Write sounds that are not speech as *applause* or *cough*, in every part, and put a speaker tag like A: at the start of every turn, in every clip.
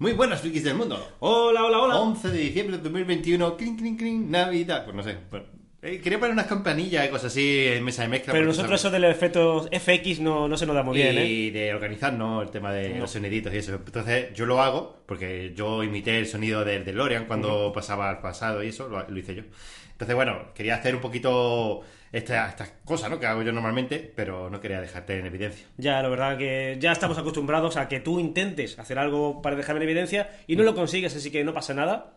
A: Muy buenas, frikis del mundo.
B: Hola, hola, hola.
A: 11 de diciembre de 2021, clink, clink, clink, Navidad. Pues no sé. bueno, eh, quería poner unas campanillas y cosas así en mesa de mezcla.
B: Pero nosotros eso del efecto FX no, no se nos da muy bien, ¿eh?
A: y de organizar, ¿no? El tema de
B: No.
A: los soniditos y eso. Entonces, yo lo hago porque yo imité el sonido del DeLorean cuando pasaba al pasado y eso, lo, lo hice yo. Entonces, bueno, quería hacer un poquito esta- estas cosas, ¿no? Que hago yo normalmente, pero no quería dejarte en evidencia.
B: Ya, la verdad que ya estamos acostumbrados a que tú intentes hacer algo para dejarme en evidencia y no lo consigues, así que no pasa nada.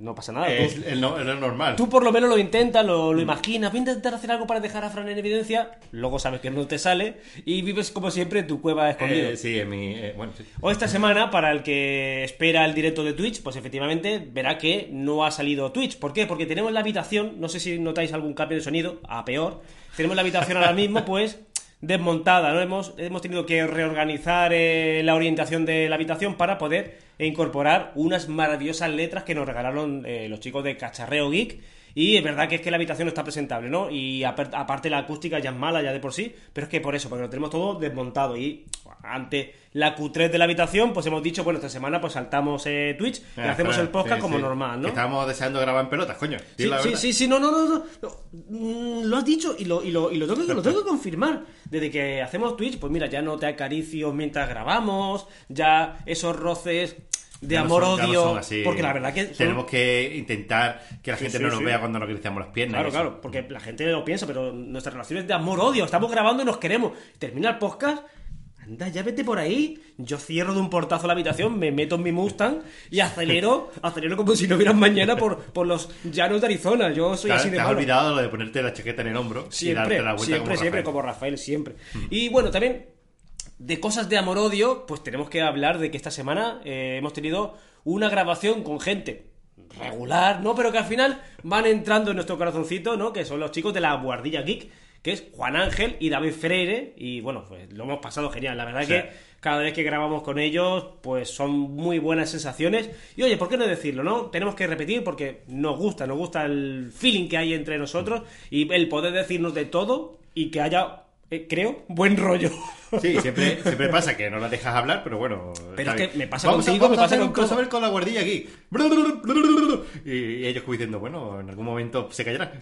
B: No pasa nada. tú-
A: Es el, no- el normal.
B: Tú por lo menos lo intentas, lo, lo imaginas, voy a intentar hacer algo para dejar a Fran en evidencia, luego sabes que no te sale y vives como siempre en tu cueva escondido.
A: Eh, sí, en mi... eh, bueno, sí.
B: O esta semana, para el que espera el directo de Twitch, pues efectivamente verá que no ha salido Twitch. ¿Por qué? Porque tenemos la habitación, no sé si notáis algún cambio de sonido, a peor. Tenemos la habitación ahora mismo, pues, desmontada, ¿no? Hemos, hemos tenido que reorganizar eh, la orientación de la habitación para poder incorporar unas maravillosas letras que nos regalaron eh, los chicos de Cacharreo Geek. Y es verdad que es que la habitación no está presentable, ¿no? Y apar- aparte la acústica ya es mala ya de por sí, pero es que por eso, porque lo tenemos todo desmontado. Y ante la Q3 de la habitación, pues hemos dicho, bueno, esta semana pues saltamos eh, Twitch y
A: Ah,
B: hacemos el podcast
A: sí,
B: como
A: sí.
B: normal, ¿no?
A: estábamos deseando grabar en pelotas, coño.
B: Sí,
A: la
B: sí, sí, sí, no, no, no, no. Mm, Lo has dicho y lo, y lo, y lo tengo, que, lo tengo que confirmar. Desde que hacemos Twitch, pues mira, ya no te acaricio mientras grabamos, ya esos roces de
A: Ya no
B: amor,
A: son- ya no
B: odio. Porque la verdad que. son-
A: Tenemos que intentar que la
B: Sí,
A: gente
B: sí,
A: no nos
B: sí.
A: vea cuando nos acariciamos las piernas.
B: Claro,
A: y
B: claro, porque la gente lo piensa, pero nuestra relación es de amor-odio. Estamos grabando y nos queremos. Termina el podcast. Anda, ya vete por ahí. Yo cierro de un portazo la habitación, me meto en mi Mustang y acelero, *laughs* acelero como si no hubiera mañana por, por los llanos de Arizona. Yo soy así de
A: te has
B: malo.
A: olvidado lo de ponerte la chaqueta en el hombro y
B: Siempre,
A: darte la vuelta
B: siempre,
A: como
B: siempre,
A: Rafael.
B: como Rafael, siempre. Y bueno, también de cosas de amor-odio, pues tenemos que hablar de que esta semana eh, hemos tenido una grabación con gente regular, ¿no? Pero que al final van entrando en nuestro corazoncito, ¿no? Que son los chicos de la Guardilla Geek, que es Juan Ángel y David Freire. Y bueno, pues lo hemos pasado genial. La verdad
A: Sí.
B: que cada vez que grabamos con ellos, pues son muy buenas sensaciones. Y oye, ¿por qué no decirlo, no? Tenemos que repetir porque nos gusta, nos gusta el feeling que hay entre nosotros y el poder decirnos de todo y que haya, eh, creo, buen rollo. *laughs*
A: Sí, siempre, siempre pasa que no la dejas hablar, pero bueno.
B: Pero es que me pasa
A: vamos
B: contigo,
A: a, vamos
B: me
A: a
B: pasa
A: hacer
B: con
A: un
B: todo.
A: crossover con la guardilla aquí. Y, y ellos como diciendo, bueno, en algún momento se callarán.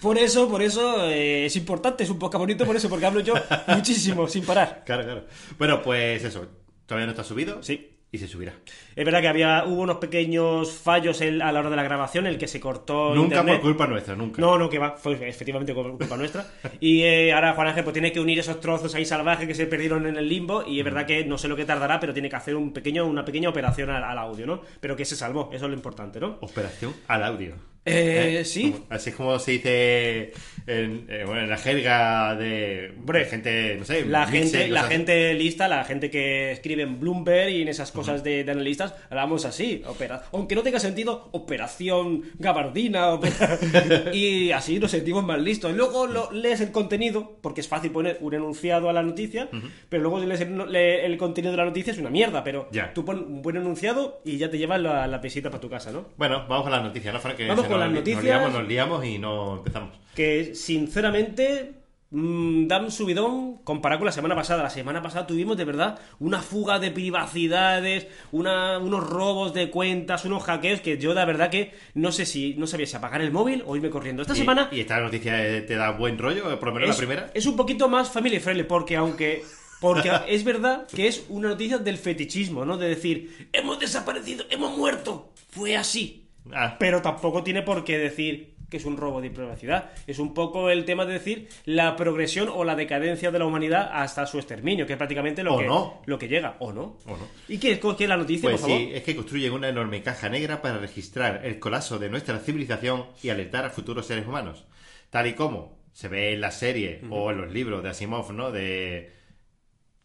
B: Por eso, por eso eh, es importante, es un podcast bonito por eso, porque hablo yo *laughs* muchísimo, sin parar.
A: Claro, claro. Bueno, pues eso. Todavía no está subido.
B: Sí.
A: Y se subirá.
B: Es verdad que había hubo unos pequeños fallos en- a la hora de la grabación, el que se cortó
A: Nunca
B: internet.
A: por culpa nuestra, nunca.
B: No, no, que va, fue efectivamente por culpa nuestra. Y eh, ahora Juan Ángel pues tiene que unir esos trozos ahí salvajes que se perdieron en el limbo y es verdad que no sé lo que tardará, pero tiene que hacer un pequeño, una pequeña operación al, al audio, ¿no? Pero que se salvó, eso es lo importante, ¿no?
A: Operación al audio.
B: Eh, sí.
A: Como- así es como se dice en, eh, bueno, en la jerga de,
B: Hombre,
A: gente, no sé,
B: La gente, la
A: cosas
B: gente lista, la gente que escribe en Bloomberg y en esas cosas de, de analistas, hablamos así. opera- aunque no tenga sentido, operación gabardina. opera- *laughs* y así nos sentimos más listos. Luego lo- lees el contenido, porque es fácil poner un enunciado a la noticia, pero luego lees el, le- el contenido de la noticia, es una mierda. Pero
A: Ya.
B: tú pones un buen enunciado y ya te llevas la, la pesita para tu casa, ¿no?
A: Bueno, vamos con las noticias, ¿no, Frank? Que
B: Vamos
A: se
B: con las noticias.
A: Nos liamos, nos liamos y no empezamos.
B: que sinceramente mm, dan un subidón comparado con la semana pasada. La semana pasada tuvimos de verdad una fuga de privacidades, una- unos robos de cuentas, unos hackeos que yo de verdad que no sé si no sabía si apagar el móvil o irme corriendo. Esta
A: Y-
B: semana
A: Y, esta noticia eh, te da buen rollo, por lo menos
B: es,
A: la primera.
B: es un poquito más family friendly porque aunque porque *laughs* es verdad que es una noticia del fetichismo, ¿no? De decir, hemos desaparecido, hemos muerto. Fue así.
A: Ah,
B: Pero tampoco tiene por qué decir que es un robo de privacidad. Es un poco el tema de decir la progresión o la decadencia de la humanidad hasta su exterminio, que es prácticamente lo,
A: O
B: que,
A: no.
B: lo que llega. ¿O no?
A: ¿O no?
B: ¿Y qué, qué es la noticia,
A: Pues
B: por favor?
A: sí, es que construyen una enorme caja negra para registrar el colapso de nuestra civilización y alertar a futuros seres humanos. Tal y como se ve en la serie o en los libros de Asimov, ¿no? De...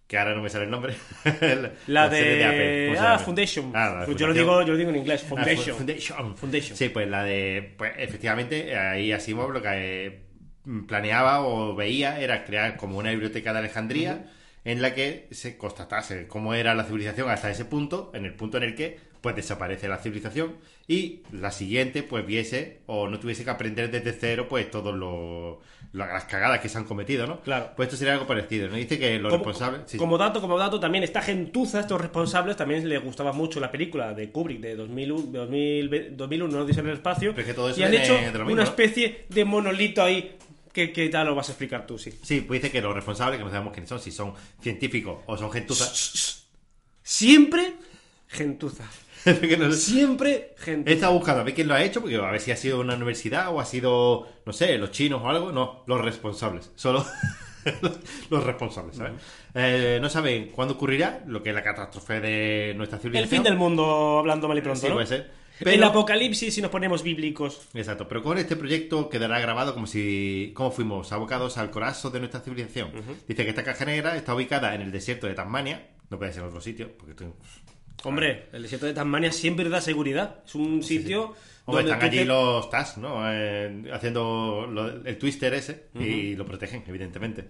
A: Que ahora no me sale el nombre. *laughs*
B: La,
A: serie
B: de,
A: Apple, ¿cómo se
B: ah? Foundation.
A: Ah, la
B: Pues yo, lo digo, yo lo digo en inglés.
A: Ah,
B: Foundation.
A: Foundation.
B: Foundation.
A: Sí, pues la de. Pues efectivamente, ahí Asimov lo que eh, planeaba o veía era crear como una biblioteca de Alejandría en la que se constatase cómo era la civilización hasta ese punto, en el punto en el que pues desaparece la civilización y la siguiente pues viese o no tuviese que aprender desde cero pues todas las cagadas que se han cometido, ¿no?
B: Claro.
A: Pues esto sería algo parecido, ¿no? Dice que los
B: Como,
A: responsables... sí,
B: como dato, como dato, también esta gentuza, estos responsables, también les gustaba mucho la película de Kubrick de 2001, de 2000 2001 no dice en el espacio,
A: Pero es que todo eso
B: y han hecho
A: mismo,
B: una especie de monolito ahí que, que ya lo vas a explicar tú, sí.
A: Sí, pues dice que los responsables, que no sabemos quiénes son, si son científicos o son gentuzas.
B: Siempre gentuza. *laughs*
A: que no sé.
B: Siempre
A: He
B: gentuza.
A: estado buscando a ver quién lo ha hecho, porque a ver si ha sido una universidad o ha sido, no sé, los chinos o algo. No, los responsables. Solo *laughs* los responsables, ¿sabes? Eh, no saben cuándo ocurrirá lo que es la catástrofe de nuestra
B: El
A: civilización.
B: fin del mundo, hablando mal y pronto,
A: Sí,
B: ¿no?
A: puede ser.
B: El
A: Pero-
B: apocalipsis, si nos ponemos bíblicos.
A: Exacto, pero con este proyecto quedará grabado como si como fuimos abocados al corazón de nuestra civilización. Dice que esta caja negra está ubicada en el desierto de Tasmania, no puede ser en otro sitio, porque estoy...
B: Hombre, el desierto de Tasmania siempre da seguridad. Es un sitio
A: Hombre,
B: donde
A: están allí
B: te-
A: los TAS, ¿no? Eh, haciendo lo- el twister ese y lo protegen, evidentemente.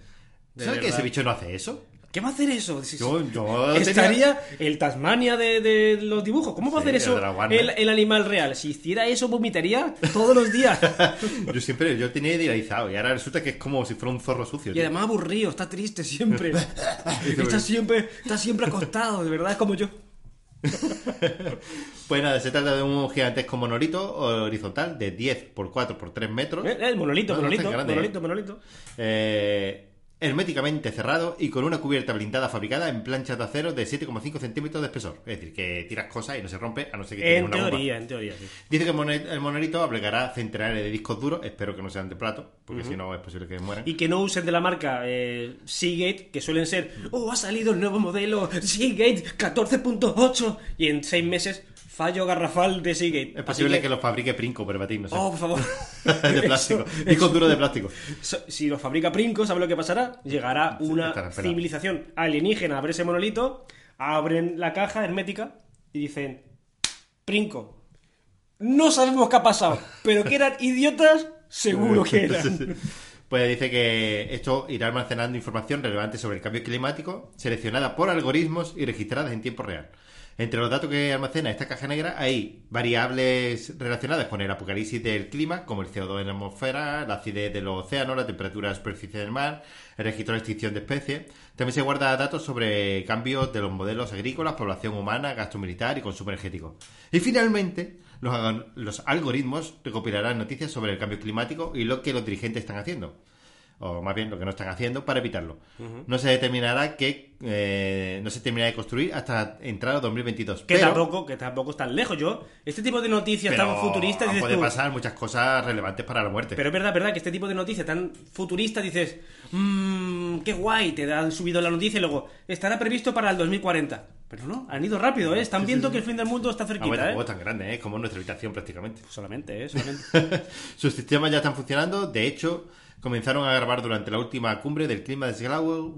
B: De
A: ¿Sabes que ese bicho no hace eso?
B: ¿Qué va a hacer eso? Si-
A: Yo, yo *laughs* tenía-
B: Estaría el Tasmania de, de los dibujos. ¿Cómo va a
A: Sí,
B: hacer eso
A: Warner.
B: el, el animal real? Si hiciera eso, vomitaría todos los días. *laughs*
A: Yo siempre, yo tenía idealizado y ahora resulta que es como si fuera un zorro sucio.
B: Y
A: tío.
B: además aburrido, está triste siempre. *laughs* está siempre, está siempre acostado, de verdad, es como yo. *laughs*
A: Pues nada, se trata de un gigantesco monolito horizontal de 10 por 4 por 3 metros.
B: Eh, El monolito,
A: No, no
B: monolito,
A: grande,
B: monolito,
A: ¿eh?
B: monolito.
A: Eh, herméticamente cerrado y con una cubierta blindada fabricada en planchas de acero de 7,5 centímetros de espesor. Es decir, que tiras cosas y no se rompe a no ser que tenga
B: En
A: una bomba.
B: teoría, en teoría, sí.
A: Dice que el monolito aplicará centenares de discos duros, espero que no sean de plato, porque si no es posible que mueran.
B: Y que no usen de la marca eh, Seagate, que suelen ser, oh, ha salido el nuevo modelo Seagate 14.8 y en seis meses fallo garrafal de Seagate.
A: Es posible
B: Así
A: que... lo fabrique Princo, Verbatim, no sé.
B: Oh, por favor. *laughs*
A: de plástico. *laughs*
B: Eso-
A: Discos duros de plástico.
B: Si lo fabrica Princo, ¿sabe lo que pasará? Llegará una civilización alienígena a ver ese monolito, abren la caja hermética y dicen, Princo, no sabemos qué ha pasado, pero que eran idiotas, seguro que eran. *laughs*
A: Pues dice que esto irá almacenando información relevante sobre el cambio climático, seleccionada por algoritmos y registradas en tiempo real. Entre los datos que almacena esta caja negra hay variables relacionadas con el apocalipsis del clima, como el CO2 en la atmósfera, la acidez de los océanos, la temperatura de la superficie del mar, el registro de extinción de especies. También se guarda datos sobre cambios de los modelos agrícolas, población humana, gasto militar y consumo energético. Y finalmente, los, alg- los algoritmos recopilarán noticias sobre el cambio climático y lo que los dirigentes están haciendo o más bien lo que no están haciendo para evitarlo. No se determinará que eh, no se terminará de construir hasta entrado 2022.
B: Que
A: pero,
B: tampoco, que tampoco están lejos. Yo, este tipo de noticias
A: pero
B: tan futuristas,
A: puede
B: tú,
A: pasar muchas cosas relevantes para la muerte.
B: Pero es verdad, verdad, que este tipo de noticias tan futuristas dices, mmm, qué guay, te han subido la noticia y luego estará previsto para el 2040. Pero no, han ido rápido, ¿eh? Están viendo que el fin del mundo está
A: Ah, bueno,
B: cerquita, ¿eh?
A: es tan grande, ¿eh? como nuestra habitación prácticamente.
B: Solamente, ¿eh? *laughs* Solamente.
A: Sus sistemas ya están funcionando. De hecho, comenzaron a grabar durante la última cumbre del clima de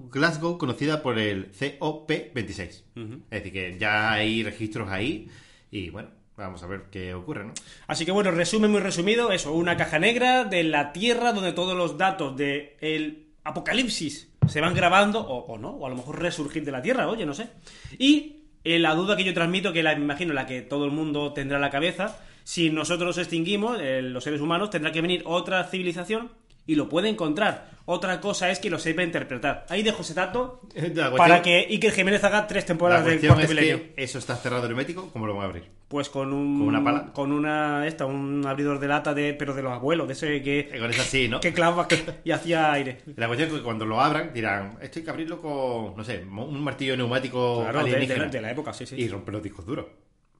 A: Glasgow, conocida por el COP26. Es decir, que ya hay registros ahí y bueno, vamos a ver qué ocurre, ¿no?
B: Así que bueno, resumen muy resumido, eso, una caja negra de la Tierra donde todos los datos del apocalipsis se van grabando, o, o no, o a lo mejor resurgir de la Tierra, oye, no sé. Y eh, la duda que yo transmito, que la, me imagino la que todo el mundo tendrá en la cabeza, si nosotros nos extinguimos, eh, los seres humanos, tendrá que venir otra civilización y lo puede encontrar. Otra cosa es que lo sepa interpretar. Ahí dejo ese dato *laughs*
A: cuestión-
B: para que Iker Jiménez haga tres temporadas del cuarto
A: es
B: milenio.
A: que eso está cerrado hermético, ¿cómo lo van a abrir?
B: Pues con un.
A: ¿Con una pala?
B: Con una. Esta, un abridor de lata de. Pero de los abuelos, de ese que.
A: Eh, Con eso así, ¿no?
B: Que clava *laughs* y hacía aire.
A: La cuestión es que cuando lo abran dirán, esto hay que abrirlo con, no sé, un martillo neumático
B: Claro, de, de de la época, sí, sí.
A: Y romper los discos duros.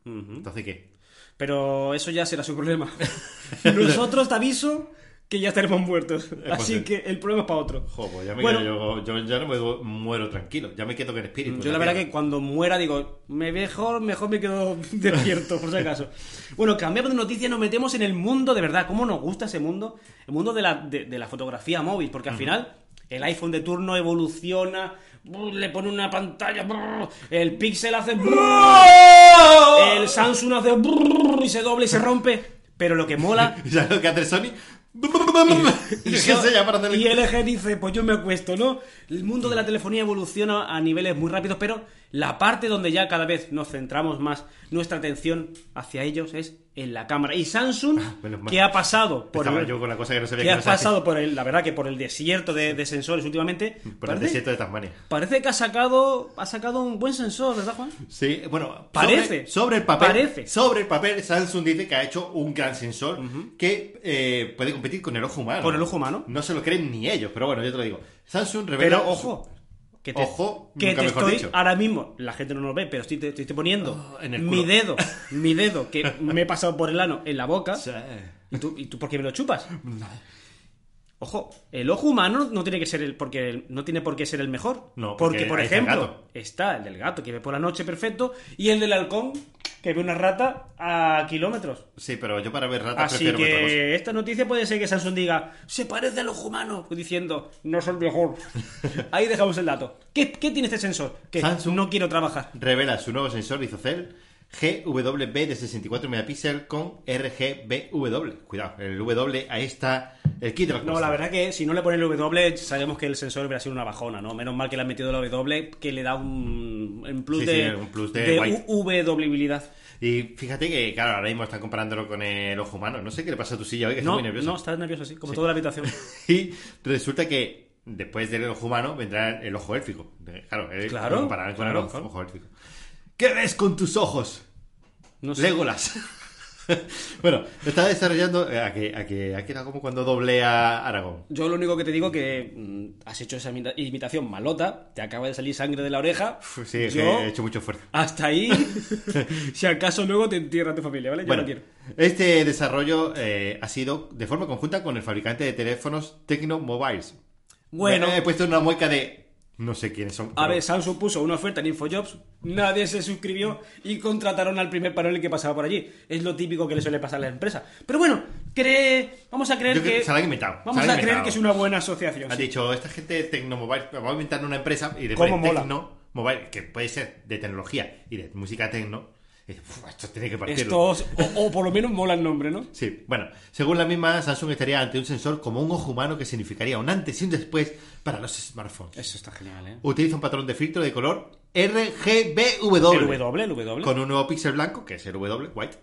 A: Entonces, ¿qué?
B: Pero eso ya será su problema. *laughs* Nosotros te aviso que ya estaremos muertos. Así que el problema es para otro.
A: Jo, pues ya me
B: Bueno.
A: quedo, yo, yo ya no me muero tranquilo, ya me quedo con el espíritu.
B: Yo la verdad que cuando muera digo, me mejor, mejor me quedo *laughs* despierto, por si acaso. *laughs* Bueno, cambiamos de noticia, nos metemos en el mundo de verdad. ¿Cómo nos gusta ese mundo? El mundo de la, de, de la fotografía móvil, porque al final el iPhone de turno evoluciona, le pone una pantalla, el Pixel hace... el Samsung hace... y se dobla y se rompe. Pero lo que mola... *laughs*
A: ¿Sabes lo que hace Sony? *laughs* y, hacer el-
B: y LG dice, pues yo me acuesto, ¿no? El mundo de la telefonía evoluciona a niveles muy rápidos, pero la parte donde ya cada vez nos centramos más nuestra atención hacia ellos es en la cámara. Y Samsung,
A: mal.
B: que ha pasado por el,
A: yo con la cosa que no sabía
B: que
A: que
B: ha pasado por el, la verdad que por el desierto de, de sensores últimamente,
A: Por el
B: parece,
A: desierto de Tasmania.
B: parece que ha sacado, ha sacado un buen sensor, ¿verdad, Juan?
A: Sí, bueno,
B: Parece.
A: Sobre, sobre el papel.
B: Parece.
A: Sobre el papel, Samsung dice que ha hecho un gran sensor que eh, puede competir con el ojo humano.
B: Con el ojo humano.
A: No se lo creen ni ellos, pero bueno, yo te lo digo. Samsung revela.
B: Pero ojo, que te,
A: Ojo,
B: que
A: nunca
B: te
A: mejor
B: estoy
A: dicho.
B: ahora mismo, la gente no nos ve, pero estoy, te, te estoy poniendo
A: Oh, en el
B: mi dedo, *laughs* mi dedo que me he pasado por el ano en la boca.
A: Sí.
B: ¿Y tú, ¿Y tú por qué me lo chupas? Ojo, el ojo humano no tiene que ser el porque no tiene por qué ser el mejor.
A: No,
B: porque,
A: porque
B: por
A: ahí está el
B: ejemplo, está el del gato que ve por la noche perfecto y el del halcón que ve una rata a kilómetros.
A: Sí, pero yo para ver ratas
B: Así
A: prefiero ver otra cosa.
B: que esta noticia puede ser que Samsung diga se parece al ojo humano diciendo no es el mejor. *laughs* Ahí dejamos el dato. ¿Qué, qué tiene este sensor? Que
A: Samsung-
B: no quiero trabajar.
A: Revela su nuevo sensor ISOCELL GWB de 64 megapíxeles con RGBW. Cuidado, el W, ahí está el kit de la
B: No, la verdad que si no le ponen el W, sabemos que el sensor hubiera sido una bajona, ¿no? Menos mal que le han metido la W, que le da un, un plus
A: Sí,
B: de,
A: sí, un plus de white.
B: W-bilidad.
A: Y fíjate que, claro, ahora mismo están comparándolo con el ojo humano. No sé qué le pasa a tu silla hoy, que está
B: No,
A: muy nervioso.
B: no, estás nervioso así, como toda la habitación. *laughs*
A: Y resulta que después del ojo humano vendrá el ojo élfico. Claro, eh,
B: Claro,
A: lo compararán con
B: claro,
A: el ojo,
B: claro.
A: ojo élfico. ¿Qué ves con tus ojos?
B: No sé.
A: Legolas. *laughs* bueno, está desarrollando eh, a que, a que ha quedado como cuando doble a Aragón.
B: Yo lo único que te digo que mm, has hecho esa imita- imitación malota, te acaba de salir sangre de la oreja.
A: Sí, que
B: Yo-
A: he hecho mucho esfuerzo.
B: Hasta ahí, *laughs* si acaso luego te entierra tu familia, ¿vale? Yo
A: Bueno,
B: no quiero.
A: este desarrollo eh, ha sido de forma conjunta con el fabricante de teléfonos Tecno Mobiles.
B: Bueno.
A: he puesto una mueca de no sé quiénes son.
B: A ver, Samsung puso una oferta en Infojobs, nadie se suscribió y contrataron al primer panel que pasaba por allí. Es lo típico que le suele pasar a la empresa. Pero bueno, cree... vamos a creer
A: Yo creo
B: que...
A: se la han inventado.
B: Vamos a creer que es una buena asociación. Sí.
A: dicho, esta gente de Tecnomobile, vamos a inventar una empresa y después
B: ¿Cómo mola?
A: Tecno Mobile, que puede ser de tecnología y de música tecno. Y dices, "Uf, esto tiene que partirlo.
B: Estos, o, o por lo menos mola el nombre, ¿no?
A: Sí, bueno, según la misma, Samsung estaría ante un sensor como un ojo humano que significaría un antes y un después para los smartphones.
B: Eso está genial, ¿eh?
A: Utiliza un patrón de filtro de color RGBW.
B: El W, el W.
A: Con un nuevo píxel blanco, que es el W, White.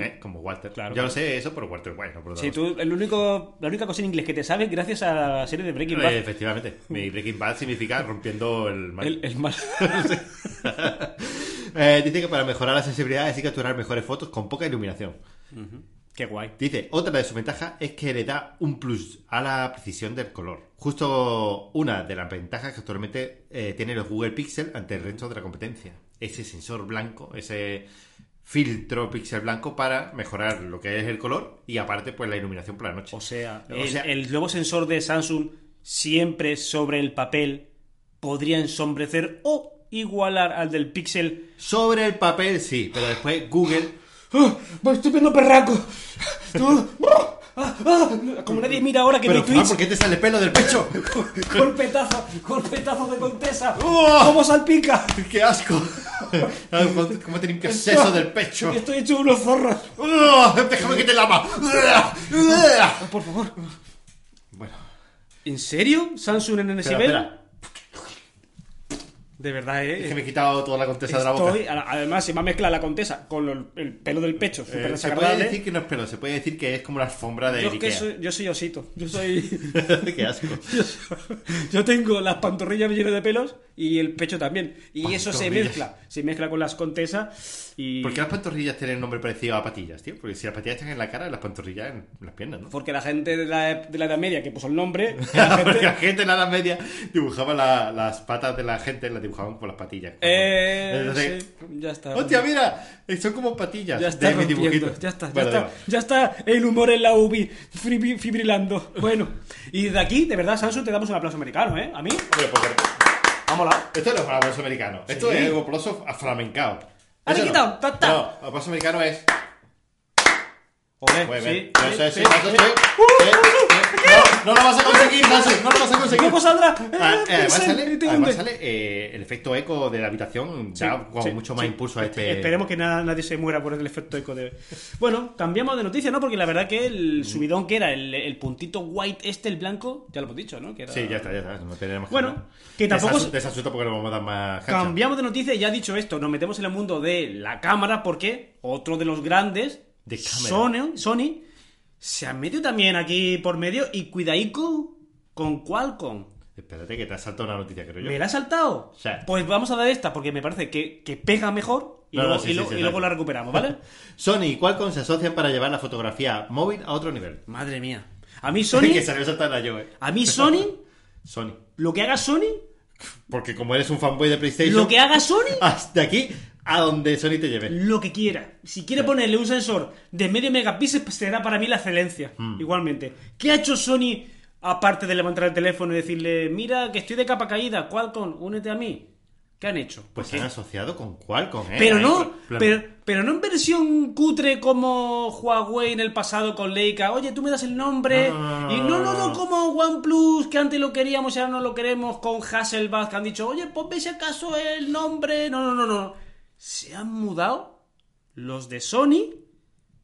A: ¿Eh? Como Walter.
B: Claro,
A: Yo
B: claro.
A: lo sé eso por Walter White, no por
B: Sí, tú, el único, la única cosa en inglés que te sabes gracias a la serie de Breaking
A: Eh,
B: Bad.
A: efectivamente, mi Breaking Bad significa rompiendo el mal.
B: El, el mal. *laughs*
A: Eh, dice que para mejorar la sensibilidad es capturar mejores fotos con poca iluminación.
B: Qué guay.
A: Dice, otra de sus ventajas es que le da un plus a la precisión del color. Justo una de las ventajas que actualmente tiene los Google Pixel ante el resto de la competencia. Ese sensor blanco, ese filtro pixel blanco para mejorar lo que es el color y aparte pues la iluminación por la noche.
B: O sea,
A: O
B: el,
A: sea-
B: el nuevo sensor de Samsung siempre sobre el papel podría ensombrecer o igualar al del Pixel.
A: Sobre el papel sí, pero después Google
B: ¡Ah! ¡Me estoy viendo perraco! *laughs* ¡Ah! ¡Ah! ¡Ah! Como nadie mira ahora que
A: Pero
B: mi
A: Juan,
B: Twitch
A: ¿por qué te sale pelo del pecho? *laughs*
B: golpetazo, golpetazo de contesa.
A: ¡Oh!
B: ¿Cómo salpica? *laughs*
A: ¡Qué asco! *laughs* ¿Cómo te limpias eso del pecho?
B: Estoy hecho unos zorros.
A: ¡Oh! ¡Déjame que te lava!
B: Por favor.
A: Bueno,
B: ¿En serio? ¿Samsung en ese
A: espera,
B: nivel?
A: espera.
B: De verdad,
A: Es
B: eh.
A: que me he quitado toda la contesa de la boca.
B: Estoy, además, se me ha mezclado la contesa con el, el pelo del pecho. súper
A: Eh, se puede decir que no es pelo, se puede decir que es como la alfombra de
B: Yo, es que
A: Ikea.
B: soy, yo soy osito. Yo soy. *laughs* *laughs*
A: Qué asco.
B: yo tengo las pantorrillas llenas de pelos y el pecho también. Y eso se mezcla. Se mezcla con las contesas y.
A: ¿Por qué las pantorrillas tienen nombre parecido a patillas, tío? Porque si las patillas están en la cara, las pantorrillas en las piernas, ¿no?
B: Porque la gente de la, de la Edad Media que puso el nombre. la
A: Porque
B: gente-
A: la gente en la Edad Media dibujaba la- las patas de la gente, las dibujaban con las patillas.
B: Eh,
A: Entonces,
B: sí, ya está.
A: ¡Hostia, mira! Eh, Son como patillas.
B: Ya está
A: de
B: ya está, ya
A: Bueno,
B: está, ya está el humor en la UBI fibri- fibrilando. Bueno, y de aquí, de verdad, Samsung, te damos un aplauso americano, ¿eh? A mí,
A: Hombre, porque
B: vámonos.
A: Esto no es un aplauso americano. Esto
B: Sí.
A: es un aplauso aflamencado. Eso no. No, aplauso americano es.
B: Olé,
A: Muy
B: sí,
A: bien.
B: sí.
A: No, no lo vas a conseguir, Nasu, no lo vas a conseguir.
B: ¿Cómo saldrá?
A: Ah, eh, además
B: Sí,
A: sale,
B: te
A: además
B: hunde.
A: sale, eh, el efecto eco de la habitación, da mucho más impulso a este.
B: Esperemos que nada- nadie se muera por el efecto eco de. Bueno, cambiamos de noticia, ¿no? Porque la verdad que el subidón que era el, el puntito white este, el blanco, ya lo hemos dicho, ¿no? Que era-
A: Sí, ya está, ya está. No tenemos
B: Bueno,
A: hablar.
B: que tampoco
A: Desasu-
B: es-
A: Desasusto porque no vamos a dar más cancha.
B: Cambiamos de noticia y ya dicho esto, nos metemos en el mundo de la cámara porque otro de los grandes,
A: De.
B: Sony, Sony, se ha metido también aquí por medio y cuidaico con Qualcomm.
A: Espérate que te has saltado una noticia, creo yo.
B: ¿Me la ha saltado?
A: Sí.
B: Pues vamos a dar esta porque me parece que, que pega mejor y,
A: No, no,
B: luego,
A: sí,
B: y
A: sí,
B: lo-
A: sí,
B: y
A: sí.
B: luego la recuperamos, ¿vale? *laughs*
A: Sony y Qualcomm se asocian para llevar la fotografía móvil a otro nivel.
B: Madre mía. A mí *laughs*
A: que
B: Sony,
A: salió saltada yo, eh.
B: a mí Sony, *laughs*
A: Sony.
B: lo que haga Sony,
A: Porque como eres un fanboy de PlayStation,
B: lo que haga Sony,
A: hasta aquí a donde Sony te lleve.
B: lo que quiera. Si quiere ponerle un sensor de medio megapíxeles, pues será para mí la excelencia.
A: Mm.
B: Igualmente. ¿Qué ha hecho Sony aparte de levantar el teléfono y decirle, mira, que estoy de capa caída, Qualcomm, únete a mí? ¿Qué han hecho?
A: Pues se han asociado con Qualcomm, eh.
B: pero no, pero, pero no en versión cutre como Huawei en el pasado con Leica. Oye, tú me das el nombre.
A: No, no, no,
B: y no, no,
A: no,
B: no,
A: no.
B: como OnePlus, que antes lo queríamos y ahora no lo queremos, con Hasselblad, que han dicho, oye, ponme si acaso el nombre. No, no, no, no. Se han mudado los de Sony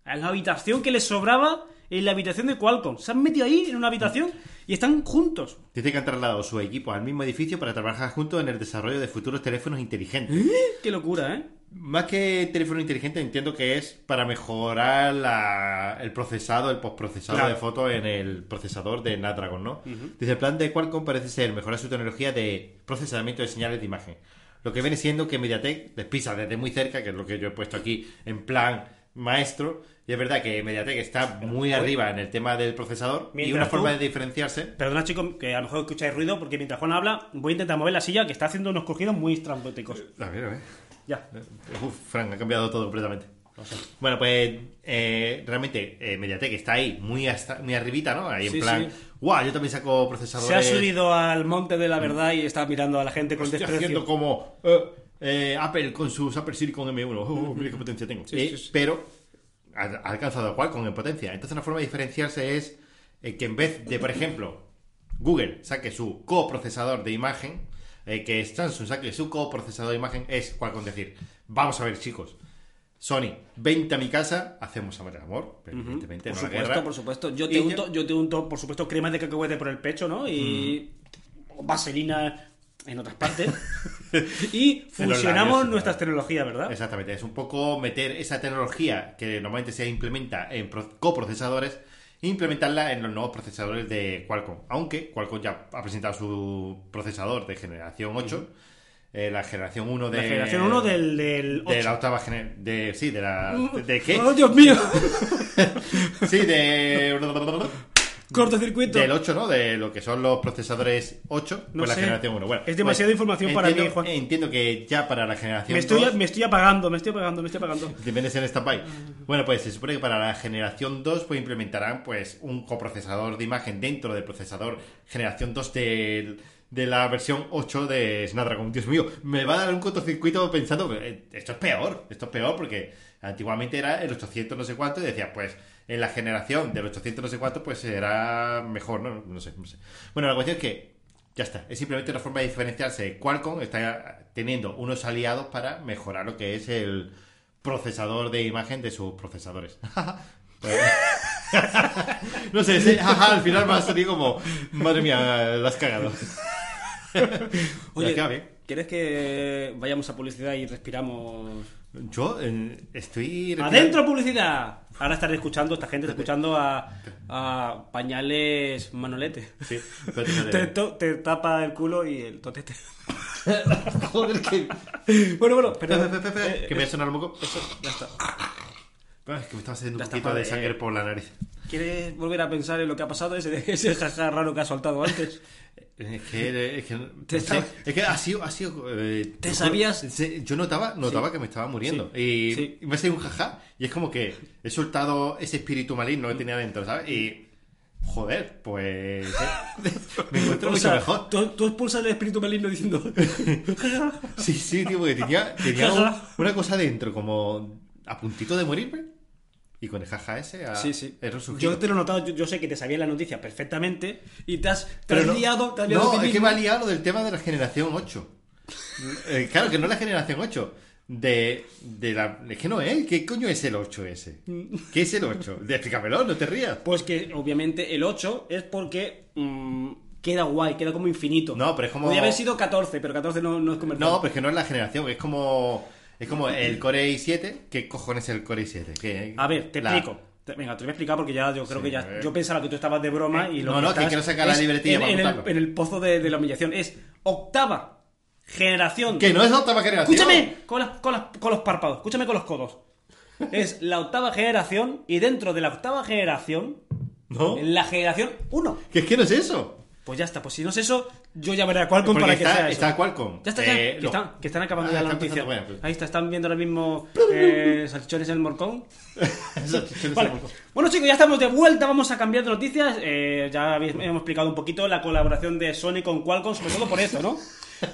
B: a la habitación que les sobraba en la habitación de Qualcomm. Se han metido ahí en una habitación y están juntos.
A: Dice que han trasladado su equipo al mismo edificio para trabajar juntos en el desarrollo de futuros teléfonos inteligentes.
B: Qué locura, ¿eh?
A: Más que teléfono inteligente, entiendo que es para mejorar la- el procesado, el postprocesado
B: Claro.
A: de fotos en el procesador de Snapdragon, ¿no? Dice, el plan de Qualcomm parece ser mejorar su tecnología de procesamiento de señales de imagen. Lo que viene siendo que MediaTek les pisa desde muy cerca, que es lo que yo he puesto aquí en plan maestro, y es verdad que MediaTek está muy arriba en el tema del procesador y una
B: tú-
A: forma de diferenciarse
B: Perdona, chicos, que a lo mejor escucháis ruido, porque mientras Juan habla, voy a intentar mover la silla que está haciendo unos cogidos muy estrambóticos.
A: A ver, a ver.
B: Ya.
A: Uf, Frank, ha cambiado todo completamente. Bueno, pues eh, realmente eh, Mediatek está ahí, muy, hasta- muy arribita, ¿no? Ahí en
B: Sí,
A: plan,
B: sí.
A: Guau, yo también saco
B: Se
A: procesadores.
B: ha subido al monte de la verdad y está mirando a la gente con
A: Estoy
B: desprecio.
A: haciendo como eh, eh, Apple con sus Apple Silicon M1. *laughs* Oh, mira qué potencia tengo.
B: Sí,
A: Eh,
B: sí, sí.
A: Pero ha, ha alcanzado a Qualcomm en potencia. Entonces, una forma de diferenciarse es que en vez de, por ejemplo, Google saque su coprocesador de imagen, que Samsung saque su coprocesador de imagen, es Qualcomm decir, vamos a ver, chicos. Sony, vente a mi casa, hacemos amor, amor, pero evidentemente
B: Por
A: no la
B: supuesto,
A: guerra.
B: por supuesto. Yo te, unto, yo te unto, por supuesto, crema de cacahuete por el pecho, ¿no? Y vaselina en otras partes. *laughs* y fusionamos
A: labios,
B: nuestras
A: ¿no?
B: tecnologías, ¿verdad?
A: Exactamente, es un poco meter esa tecnología que normalmente se implementa en pro- coprocesadores e implementarla en los nuevos procesadores de Qualcomm. Aunque Qualcomm ya ha presentado su procesador de generación 8, eh, la generación 1 de...
B: La generación 1 del, del
A: De
B: 8.
A: la octava generación... De, sí, de la... ¿De, de qué?
B: ¡Oh, Dios mío! *laughs*
A: Sí, de...
B: Cortocircuito.
A: Del 8, ¿no? De lo que son los procesadores 8,
B: No
A: pues la generación 1. Bueno,
B: Es demasiada
A: pues,
B: información para
A: entiendo-
B: mí, Juan.
A: Entiendo que ya para la generación
B: Me estoy,
A: 2...
B: me estoy apagando, me estoy apagando, me estoy apagando. *laughs*
A: Dependes en stand-by. Bueno, pues se supone que para la generación 2 pues implementarán pues un coprocesador de imagen dentro del procesador generación 2 del- de, la versión 8 de Snapdragon. Dios mío, me va a dar un cortocircuito pensando, eh, esto es peor, esto es peor porque antiguamente era el 800 no sé cuánto y decía, pues en la generación del 800 no sé cuánto pues será mejor, ¿no? No sé, no sé. Bueno, la cuestión es que ya está, es simplemente una forma de diferenciarse. Qualcomm está teniendo unos aliados para mejorar lo que es el procesador de imagen de sus procesadores. *laughs* *laughs* No sé, ese jaja *laughs* al final me ha salido como, madre mía, la has cagado. *laughs*
B: Oye. ¿quieres que vayamos a publicidad y respiramos?
A: Yo eh, estoy...
B: ¡Adentro publicidad! Ahora estaré escuchando, esta gente está escuchando a, a pañales manolete.
A: Sí, *laughs*
B: Te, to- te tapa el culo y el totete. *laughs*
A: Joder, que...
B: Bueno, bueno, pero...
A: Espera, espera, espera,
B: eh,
A: que me voy a sonar un poco.
B: Eso, ya está.
A: Es que me estaba haciendo un poquito de sangre
B: eh.
A: por la nariz.
B: ¿Quieres volver a pensar en lo que ha pasado? Ese, *laughs* ese jaja raro que ha soltado antes.
A: Es que, es que,
B: Te
A: no sé, es que ha sido, ha sido eh,
B: ¿Te sabías?
A: Yo notaba, notaba que me estaba muriendo. Y,
B: sí.
A: y me ha salido un jaja. Y es como que he soltado ese espíritu maligno que tenía dentro, ¿sabes? Y. Joder, pues. eh, me encuentro *laughs*
B: O
A: mucho
B: sea,
A: mejor.
B: Tú, tú expulsas el espíritu maligno diciendo... *laughs*
A: Sí, sí, tío, porque tenía, tenía un- una cosa dentro, como a puntito de morirme. Y con el jaja ese ha,
B: Sí, sí.
A: he resurgido.
B: Yo te lo he notado, yo, yo sé que te sabía la noticia perfectamente y te has, te has
A: no-
B: liado, te has liado
A: No, es que me ha liado lo del tema de la generación 8. *laughs* Eh, claro, que no es la generación 8. De, de la... Es que no es. ¿Qué coño es el 8 ese? ¿Qué es el 8? De, *laughs* explícamelo, no te rías.
B: Pues que obviamente el 8 es porque mm, queda guay, queda como infinito.
A: No, pero es como-
B: Podría haber sido 14, pero 14 no, no es comercial.
A: No, pero es que no es la generación. Es como... Es como el Core i7. ¿Qué cojones es el Core i7? ¿Qué-
B: A ver, te
A: la-
B: explico. Venga, te voy a explicar porque ya yo creo
A: Sí,
B: que ya. Yo pensaba que tú estabas de broma y lo
A: No, no, que
B: estás
A: quiero sacar la libretilla
B: en,
A: para
B: en el,
A: apuntarlo.
B: en el pozo de, de la humillación. Es octava generación.
A: Que no es octava generación.
B: Escúchame con, las- con las- con los párpados, escúchame con los codos. Es la octava generación y dentro de la octava generación,
A: No.
B: la generación 1.
A: Que es que no es eso.
B: Pues ya está, pues si no es eso, yo veré a Qualcomm
A: Porque
B: para que sea eso.
A: está Qualcomm.
B: Ya está, ya,
A: Eh,
B: que,
A: no.
B: están, que están acabando
A: Ah,
B: ya la noticia.
A: bueno, pues.
B: Ahí está, están viendo ahora mismo eh, salchichones en el morcón. *laughs* Vale. Bueno chicos, ya estamos de vuelta, vamos a cambiar de noticias. Eh, ya habéis- hemos explicado un poquito la colaboración de Sony con Qualcomm, sobre todo por eso, ¿no?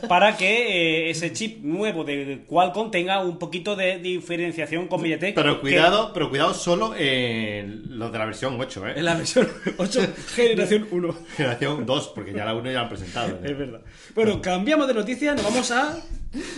B: Para que eh, ese chip nuevo de Qualcomm tenga un poquito de diferenciación con MediaTek.
A: Pero
B: que-
A: cuidado, pero cuidado solo en los de la versión 8, ¿eh?
B: En la versión 8, *laughs* generación 1.
A: Generación 2, porque ya la 1 ya la han presentado. ¿eh?
B: Es verdad. Bueno, cambiamos de noticia, nos vamos a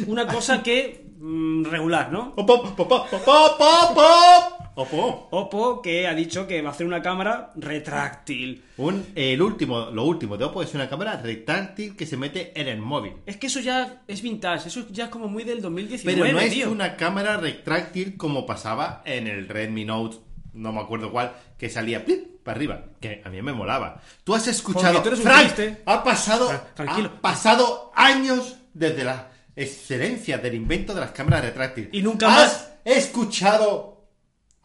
B: una cosa que mm, regular, ¿no?
A: ¡Op, op, op, op, op, op, op! Opo.
B: Oppo que ha dicho que va a hacer una cámara retráctil.
A: Un, el último, lo último de Oppo es una cámara retráctil que se mete en el móvil.
B: Es que eso ya es vintage, eso ya es como muy del 2019,
A: Pero no es
B: tío.
A: una cámara retráctil como pasaba en el Redmi Note, no me acuerdo cuál, que salía plip, para arriba, que a mí me molaba. Tú has escuchado,
B: tú eres un
A: Frank,
B: triste.
A: ha pasado,
B: Tra- tranquilo.
A: ha pasado años desde la excelencia del invento de las cámaras retráctiles.
B: Y nunca
A: ¿Has
B: más-
A: escuchado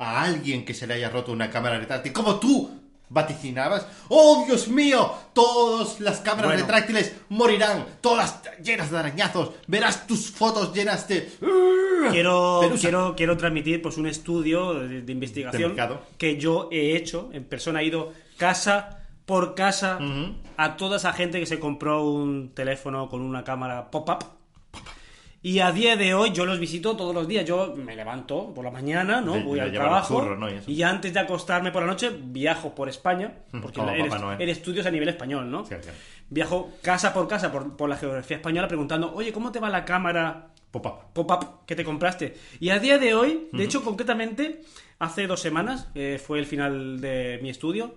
A: a alguien que se le haya roto una cámara retráctil como tú vaticinabas? ¡Oh, Dios mío! Todas las cámaras
B: Bueno.
A: retráctiles morirán, todas llenas de arañazos. Verás tus fotos llenas de...
B: Quiero,
A: Pelusa.
B: quiero, quiero transmitir pues un estudio de, de investigación
A: De
B: que yo he hecho en persona. He ido casa por casa a toda esa gente que se compró un teléfono con una cámara pop-up. Y a día de hoy yo los visito todos los días. Yo me levanto por la mañana, ¿no? Voy al trabajo.
A: Y.
B: Y antes de acostarme por la noche, viajo por España. *laughs* Porque el, el estudio es a nivel español, ¿no?
A: Sí, sí.
B: Viajo casa por casa por, por la geografía española preguntando, oye, ¿cómo te va la cámara
A: Pop-up.
B: pop-up que te compraste. Y a día de hoy, de hecho, concretamente, hace dos semanas, eh, fue el final de mi estudio,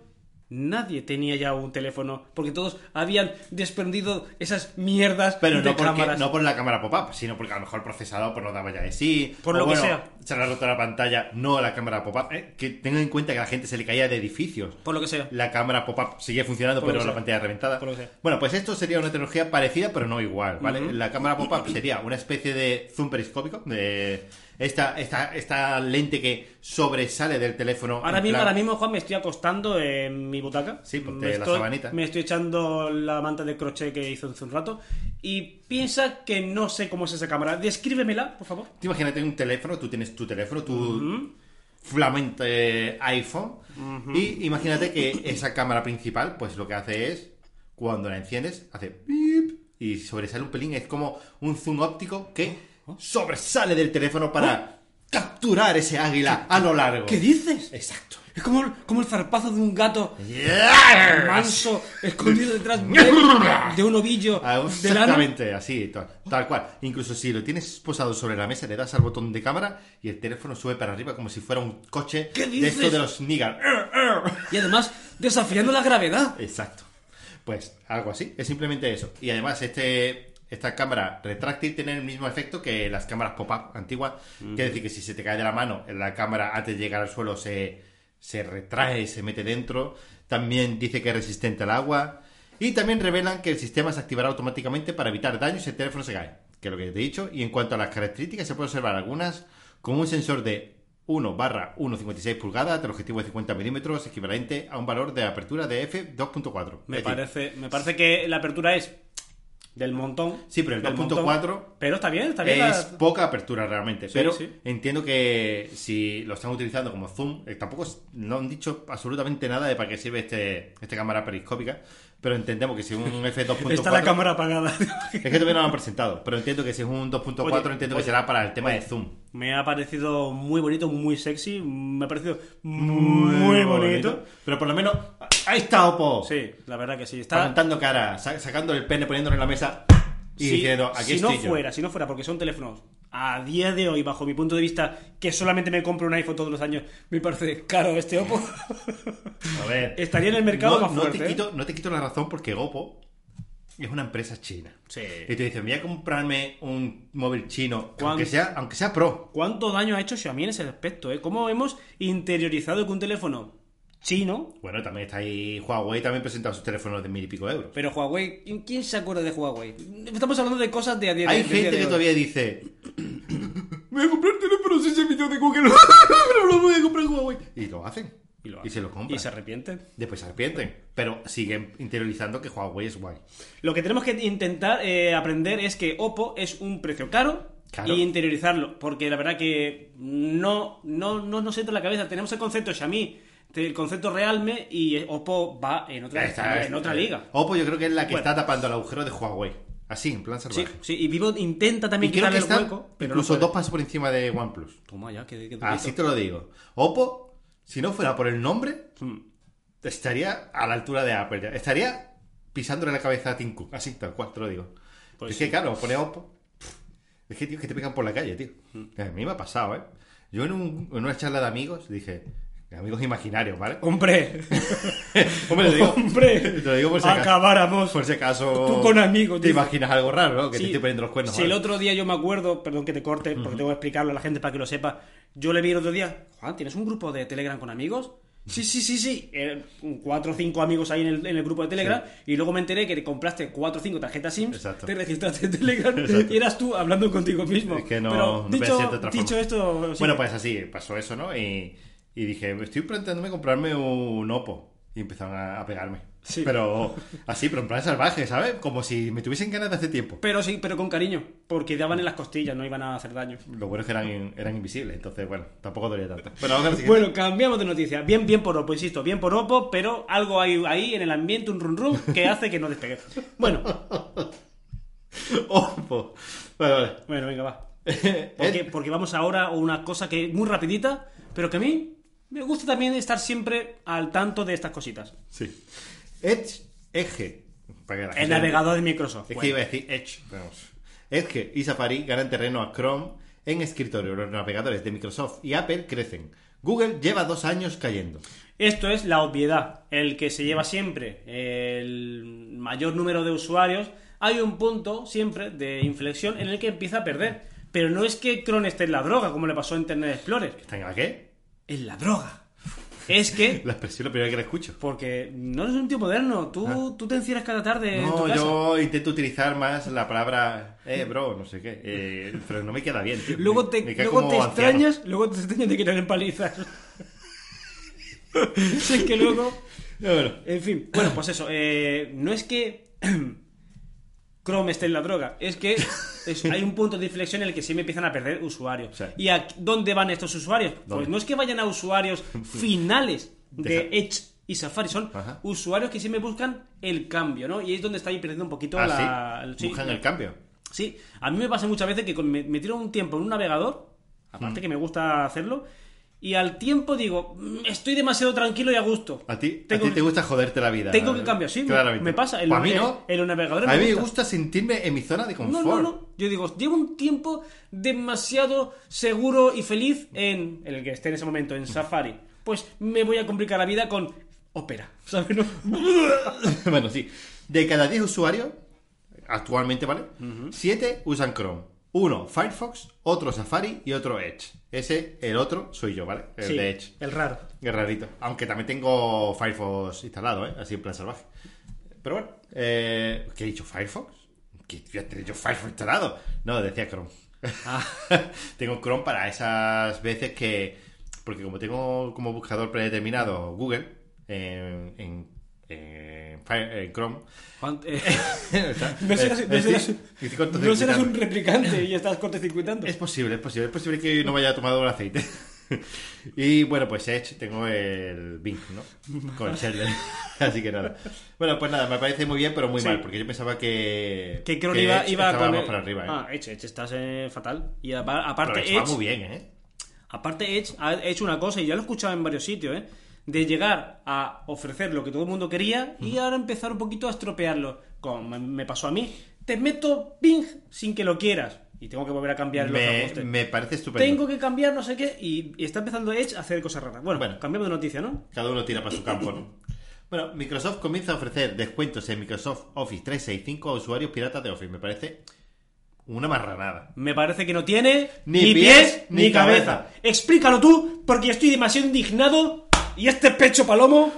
B: nadie tenía ya un teléfono, porque todos habían desprendido esas mierdas
A: Pero
B: de
A: no, porque,
B: cámaras.
A: no por la cámara pop-up, sino porque a lo mejor el procesador pues, no daba ya de sí.
B: Por
A: o
B: lo que sea.
A: Se le ha roto la pantalla, no la cámara pop-up. Eh, que tengan en cuenta que a la gente se le caía de edificios.
B: Por lo que sea.
A: La cámara pop-up sigue funcionando,
B: Por
A: pero la
B: sea.
A: pantalla reventada.
B: Por lo que sea.
A: Bueno, pues esto sería una tecnología parecida, pero no igual, ¿vale? La cámara pop-up sería una especie de zoom periscópico, de esta, esta, esta lente que sobresale del teléfono.
B: Ahora mismo,
A: plan-
B: ahora mismo, Juan, me estoy acostando en mi butaca.
A: Sí,
B: me
A: la
B: estoy,
A: sabanita.
B: Me estoy echando la manta de crochet que hizo hace un rato. Y piensa que no sé cómo es esa cámara. Descríbemela, por favor.
A: Imagínate un teléfono, tú tienes tu teléfono, tu flamante iPhone, y imagínate que esa cámara principal, pues lo que hace es, cuando la enciendes, hace y sobresale un pelín, es como un zoom óptico que sobresale del teléfono para capturar ese águila a lo largo.
B: ¿Qué dices?
A: Exacto.
B: Es como, como el zarpazo de un gato manso escondido detrás de, de un ovillo
A: Ah. Exactamente, así, tal, tal cual. Incluso si lo tienes posado sobre la mesa, le das al botón de cámara y el teléfono sube para arriba como si fuera un coche
B: ¿Qué
A: de
B: dices?
A: estos de los Nigar.
B: Y además, desafiando la gravedad.
A: Exacto. Pues algo así, es simplemente eso. Y además este esta cámara retráctil tiene el mismo efecto que las cámaras pop-up antiguas. Quiere decir que si se te cae de la mano, la cámara antes de llegar al suelo se, se retrae, se mete dentro. También dice que es resistente al agua. Y también revelan que el sistema se activará automáticamente para evitar daños si el teléfono se cae. Que es lo que te he dicho. Y en cuanto a las características, se puede observar algunas con un sensor de 1 barra 1,56 pulgadas, del objetivo de 50 milímetros, equivalente a un valor de apertura de f2.4.
B: Me parece, me parece que la apertura es del montón.
A: Sí, pero el
B: del
A: 2.4
B: montón. Pero está bien, está bien.
A: es
B: la-
A: poca apertura realmente.
B: Sí,
A: pero
B: sí.
A: entiendo que si lo están utilizando como zoom, eh, tampoco es- no han dicho absolutamente nada de para qué sirve este, esta cámara periscópica. Pero entendemos que si un *laughs* f2.4.
B: Está la cámara apagada.
A: Es que todavía no lo han presentado. Pero entiendo que si es un 2.4,
B: Oye,
A: entiendo
B: oye,
A: que será para el tema de zoom.
B: Me ha parecido muy bonito, muy sexy. Me ha parecido muy, bonito.
A: Pero por lo menos, ahí está Oppo.
B: Sí, la verdad que sí. Está...
A: Levantando cara, sa- sacando el pene, poniéndolo en la mesa y
B: Si-
A: diciendo, aquí
B: si no
A: yo.
B: fuera, si no fuera, porque son teléfonos a día de hoy, bajo mi punto de vista, que solamente me compro un iPhone todos los años, me parece caro este Oppo.
A: A ver.
B: Estaría en el mercado
A: no,
B: más
A: no
B: fuerte.
A: te
B: ¿eh?
A: quito, no te quito la razón porque Oppo es una empresa china.
B: Sí.
A: Y te dicen, voy a comprarme un móvil chino,
B: ¿Cuán-
A: aunque sea, aunque sea pro.
B: ¿Cuánto daño ha hecho Xiaomi en ese aspecto? Eh? ¿Cómo hemos interiorizado que un teléfono chino,
A: Bueno, también está ahí Huawei, también presenta sus teléfonos de mil y pico euros.
B: pero Huawei, ¿quién se acuerda de Huawei? Estamos hablando de cosas de a día de
A: Hay
B: de día
A: gente
B: de
A: que
B: hoy.
A: todavía dice, voy a comprar teléfonos sin servicio de Google, pero lo voy a comprar en Huawei. Y lo hacen.
B: Y, lo
A: Y se lo compran.
B: Y se arrepienten.
A: Después se arrepienten. Pero siguen interiorizando que Huawei es guay.
B: Lo que tenemos que intentar eh, aprender es que Oppo es un precio caro
A: Claro.
B: y interiorizarlo, porque la verdad que no, no, no nos entra en la cabeza. Tenemos el concepto Xiaomi, el concepto Realme y Oppo va en otra,
A: Está-
B: en otra liga.
A: Oppo yo creo que es la que
B: Bueno.
A: está tapando el agujero de Huawei. Así, en plan
B: Sí,
A: salvaje.
B: sí, y Vivo intenta también quitarle el hueco, pero
A: incluso
B: no
A: dos pasos por encima de OnePlus.
B: Toma ya, que, que
A: Así te lo digo. Oppo, si no fuera por el nombre,
B: Hmm.
A: estaría a la altura de Apple. ya. Estaría pisándole la cabeza a Tim Cook. Así, tal cual, te lo digo.
B: Pues
A: es que, claro, pone Oppo. Es que, tío, que te pegan por la calle, tío.
B: Hmm.
A: A mí me ha pasado, ¿eh? Yo en, un- en una charla de amigos dije, amigos imaginarios, ¿vale?
B: Hombre, *laughs*
A: Hombre, lo digo,
B: hombre, *laughs*
A: te lo digo por si acaso.
B: acabáramos.
A: Por si acaso.
B: Tú con amigos,
A: Te imaginas algo raro, ¿no? Que
B: Sí.
A: te estoy poniendo los cuernos.
B: Si el otro día yo me acuerdo, perdón que te corte, porque tengo que explicarlo a la gente para que lo sepa. Yo le vi el otro día, Juan, ¿tienes un grupo de Telegram con amigos? Sí, sí, sí, sí. Eh, cuatro o cinco amigos ahí en el, en el grupo de Telegram. Y luego me enteré que te compraste cuatro o cinco tarjetas SIM,
A: Exacto.
B: te registraste en Telegram *laughs*
A: Exacto.
B: y eras tú hablando contigo mismo.
A: Es que no,
B: Pero
A: no
B: dicho,
A: ser de otra
B: dicho
A: forma.
B: esto, sí.
A: Bueno, pues así, pasó eso, ¿no? Y, y dije, estoy planteándome comprarme un Oppo. Y empezaron a, a pegarme.
B: Sí.
A: Pero *laughs* así, pero en plan salvaje, ¿sabes? Como si me tuviesen ganas de hace tiempo.
B: Pero sí, pero con cariño, porque daban en las costillas, no iban a hacer daño.
A: Lo bueno es que eran, eran invisibles, entonces, bueno, tampoco dolía tanto. Pero vamos a siguiente.
B: Bueno, cambiamos de noticia. Bien, bien por Oppo, insisto, bien por Oppo, pero algo hay ahí en el ambiente, un run run, que hace que no despegue. Bueno, *laughs*
A: Oppo. Vale, vale.
B: bueno, venga, va. *laughs* Porque, porque vamos ahora a una cosa que muy rapidita, pero que a mí me gusta también estar siempre al tanto de estas cositas.
A: Sí. Edge, Edge.
B: El navegador de Microsoft.
A: Es que iba a decir Edge. Vamos. Edge y Safari ganan terreno a Chrome en escritorio. Los navegadores de Microsoft y Apple crecen. Google lleva dos años cayendo.
B: Esto es la obviedad. El que se lleva siempre el mayor número de usuarios, hay un punto siempre de inflexión en el que empieza a perder. Pero no es que Chrome esté en la droga, como le pasó a Internet Explorer.
A: ¿Están en la qué?
B: En la droga. Es que *laughs*
A: La expresión la primera que la escucho.
B: Porque no eres un tío moderno, tú, tú te encierras cada tarde en tu
A: No,
B: casa.
A: yo intento utilizar más la palabra, eh, bro, no sé qué. eh, pero no me queda bien, tío.
B: Luego te,
A: me
B: luego te extrañas, luego te extrañas de querer empalizar. *laughs* si es que luego.
A: Bueno.
B: En fin, bueno, pues eso. eh, no es que *clears throat* Chrome esté en la droga, es que *laughs* hay un punto de inflexión en el que sí me empiezan a perder usuarios.
A: Sí.
B: ¿Y a dónde van estos usuarios? Pues no es que vayan a usuarios *laughs* finales de Edge y Safari, son
A: Ajá.
B: usuarios que sí me buscan el cambio, ¿no? Y es donde está ahí perdiendo un poquito
A: Ah,
B: la.
A: sí. Buscan el cambio.
B: Sí, a mí me pasa muchas veces que me, me tiro un tiempo en un navegador,
A: Mm.
B: aparte que me gusta hacerlo, y al tiempo digo, "Mm, estoy demasiado tranquilo y a gusto.
A: A ti, a te gusta joderte la vida.
B: Tengo que cambiar, sí, me-
A: Claramente.
B: me pasa. En
A: Pues a mí no.
B: en los navegadores
A: A
B: me
A: mí me
B: gusta.
A: gusta sentirme en mi zona de
B: No,
A: confort.
B: no, no. Yo digo, llevo un tiempo demasiado seguro y feliz en el que esté en ese momento, en Safari. Pues me voy a complicar la vida con Opera. ¿Sabes? No? *laughs*
A: bueno, sí. De cada 10 usuarios, actualmente, ¿vale? 7 usan Chrome. Uno Firefox, otro Safari y otro Edge. Ese, el otro, soy yo, ¿vale? El
B: Sí,
A: de Edge.
B: el raro.
A: Qué rarito. Aunque también tengo Firefox instalado, ¿eh? Así en plan salvaje. Pero bueno, eh, ¿qué he dicho? ¿Firefox? ¿Qué tener yo Firefox instalado? No, decía Chrome.
B: Ah. *laughs*
A: tengo Chrome para esas veces que... Porque como tengo como buscador predeterminado Google en, en, en Fire- en Chrome... *laughs*
B: Eh, *laughs* no serás,
A: eh,
B: no
A: estoy-
B: serás-
A: estoy
B: no serás
A: cortocircuitando.
B: un replicante y estás *laughs* cortocircuitando.
A: Es posible, es posible. Es posible que no me haya tomado el aceite. y bueno, pues Edge tengo el Bing, ¿no? Con el Sheldon. Así que nada. Bueno, pues nada, me parece muy bien, pero muy
B: Sí.
A: mal, porque yo pensaba que.
B: Que creo que iba,
A: Edge
B: iba con el-
A: para arriba, ¿eh?
B: Ah, Edge, Edge, estás eh, fatal. Y
A: pero
B: aparte,
A: Edge va muy bien, ¿eh?
B: aparte Edge ha hecho una cosa, y ya lo he escuchado en varios sitios, ¿eh? De llegar a ofrecer lo que todo el mundo quería y ahora empezar un poquito a estropearlo. Como me- pasó a mí. Te meto ping sin que lo quieras. Y tengo que volver a cambiar los
A: Me,
B: ajustes.
A: me parece estupendo.
B: Tengo que cambiar no sé qué y, y está empezando Edge a hacer cosas raras. Bueno,
A: Bueno.
B: cambiamos de noticia, ¿no?
A: Cada uno tira para su campo, ¿no? *laughs* Bueno, Microsoft comienza a ofrecer descuentos en Microsoft Office 365 a usuarios piratas de Office. Me parece una marranada.
B: Me parece que no tiene
A: Ni pies, ni cabeza.
B: Explícalo tú, porque estoy demasiado indignado y este pecho palomo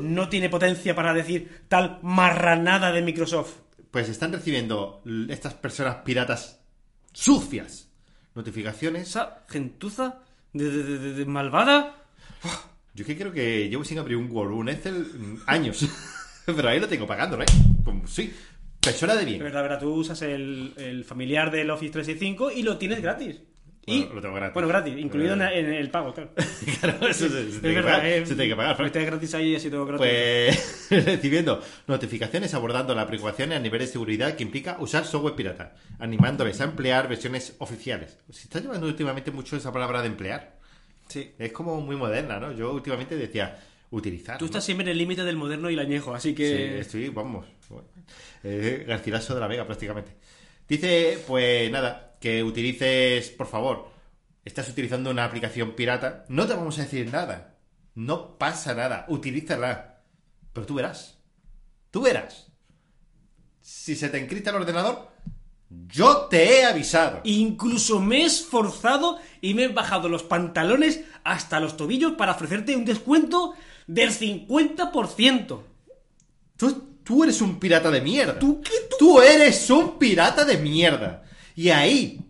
B: no tiene potencia para decir tal marranada de Microsoft.
A: Pues están recibiendo estas personas piratas sucias notificaciones.
B: Esa gentuza de, de- de- de- de malvada.
A: Yo que creo que llevo sin abrir un Word, un Excel mm, años. *laughs* Pero ahí lo tengo pagándolo, ¿eh? Pues sí, persona de bien.
B: verdad, verdad, tú usas el, el familiar del Office 365 y lo tienes gratis. Y,
A: Bueno, lo tengo gratis.
B: Bueno, gratis, incluido en,
A: Eh.
B: en el pago, claro. *laughs*
A: Claro, eso se, se
B: Es
A: tiene que pagar,
B: eh,
A: se tiene que pagar, Frank.
B: metes gratis ahí así todo gratis.
A: Pues *laughs* recibiendo notificaciones abordando las preocupaciones a nivel de seguridad que implica usar software pirata, animándoles a emplear versiones oficiales. Se está llevando últimamente mucho esa palabra de emplear.
B: Sí.
A: Es como muy moderna, ¿no? Yo últimamente decía utilizar.
B: Tú
A: ¿no?
B: estás siempre en el límite del moderno y el añejo, así
A: Sí,
B: que...
A: estoy, vamos. Eh, Garcilaso de la Vega, prácticamente. Dice, pues nada, que utilices, por favor, estás utilizando una aplicación pirata, no te vamos a decir nada. No pasa nada, utilízala. Pero tú verás. Tú verás. Si se te encripta el ordenador, yo te he avisado.
B: Incluso me he esforzado y me he bajado los pantalones hasta los tobillos para ofrecerte un descuento del 50%.
A: Tú, tú eres un pirata de mierda.
B: ¿Tú qué?
A: Tú eres un pirata de mierda. Y ahí,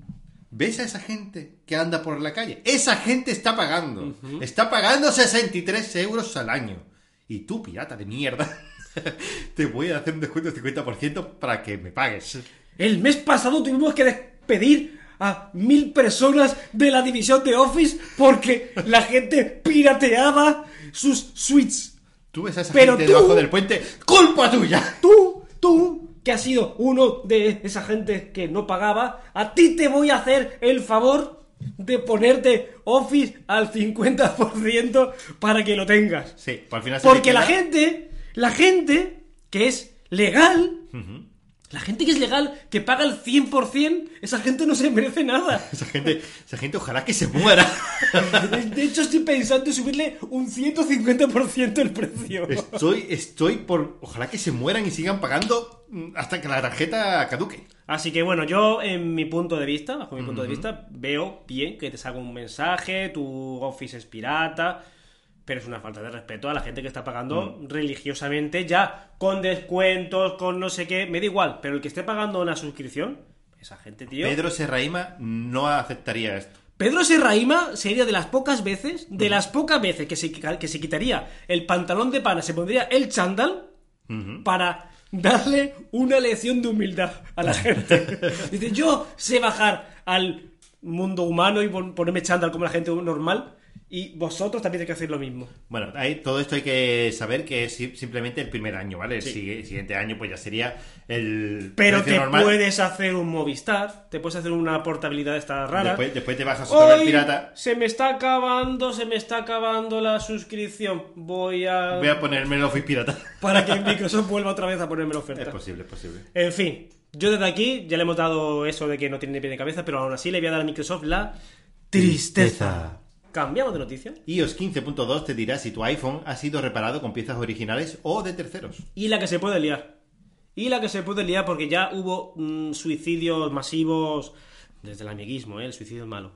A: ¿ves a esa gente que anda por la calle? Esa gente está pagando. Está pagando 63 euros al año. Y tú, pirata de mierda, *laughs* te voy a hacer un descuento del 50% para que me pagues.
B: El mes pasado tuvimos que despedir a mil personas de la división de Office porque la gente pirateaba sus suites.
A: Tú ves a esa
B: Pero
A: gente
B: tú-
A: debajo del puente, ¡culpa tuya!
B: Tú, tú, que has sido uno de esa gente que no pagaba, a ti te voy a hacer el favor de ponerte Office al 50% para que lo tengas.
A: Sí, pues al final se
B: Porque la gente, la gente que es legal, la gente que es legal, que paga el 100%, esa gente no se merece nada. *laughs*
A: Esa gente, esa gente ojalá que se muera. *laughs*
B: De hecho, estoy pensando en subirle un 150% el precio.
A: Estoy, estoy por... Ojalá que se mueran y sigan pagando mm, hasta que la tarjeta caduque.
B: Así que bueno, yo en mi punto de vista, bajo mi punto de vista, veo bien que te salga un mensaje, tu Office es pirata, pero es una falta de respeto a la gente que está pagando religiosamente ya con descuentos, con no sé qué, me da igual, pero el que esté pagando una suscripción, esa gente, tío.
A: Pedro Serraima no aceptaría esto.
B: Pedro Serraima sería de las pocas veces, de las pocas veces que se, que se quitaría el pantalón de pana, se pondría el chándal para darle una lección de humildad a la gente. *laughs* Dice, yo sé bajar al mundo humano y pon- ponerme chándal como la gente normal y vosotros también tenéis que hacer lo mismo.
A: Bueno, hay, todo esto hay que saber que es si- simplemente el primer año, ¿vale? El sigue- siguiente año pues ya sería el
B: Pero te
A: normal.
B: puedes hacer un Movistar, te puedes hacer una portabilidad de esta rara.
A: Después, después te vas a sostener
B: Hoy
A: pirata.
B: se me está acabando, se me está acabando la suscripción. Voy a...
A: Voy a ponerme el Office pirata. *laughs*
B: Para que *laughs* Microsoft vuelva otra vez a ponerme la
A: es
B: oferta.
A: posible, es posible.
B: En fin, yo desde aquí ya le hemos dado eso de que no tiene ni pie ni cabeza, pero aún así le voy a dar a Microsoft la tristeza. Cambiamos de noticia.
A: iOS 15.2 te dirá si tu iPhone ha sido reparado con piezas originales o de terceros.
B: Y la que se puede liar. Y la que se puede liar porque ya hubo mm, suicidios masivos desde el amiguismo, ¿eh? el suicidio es malo.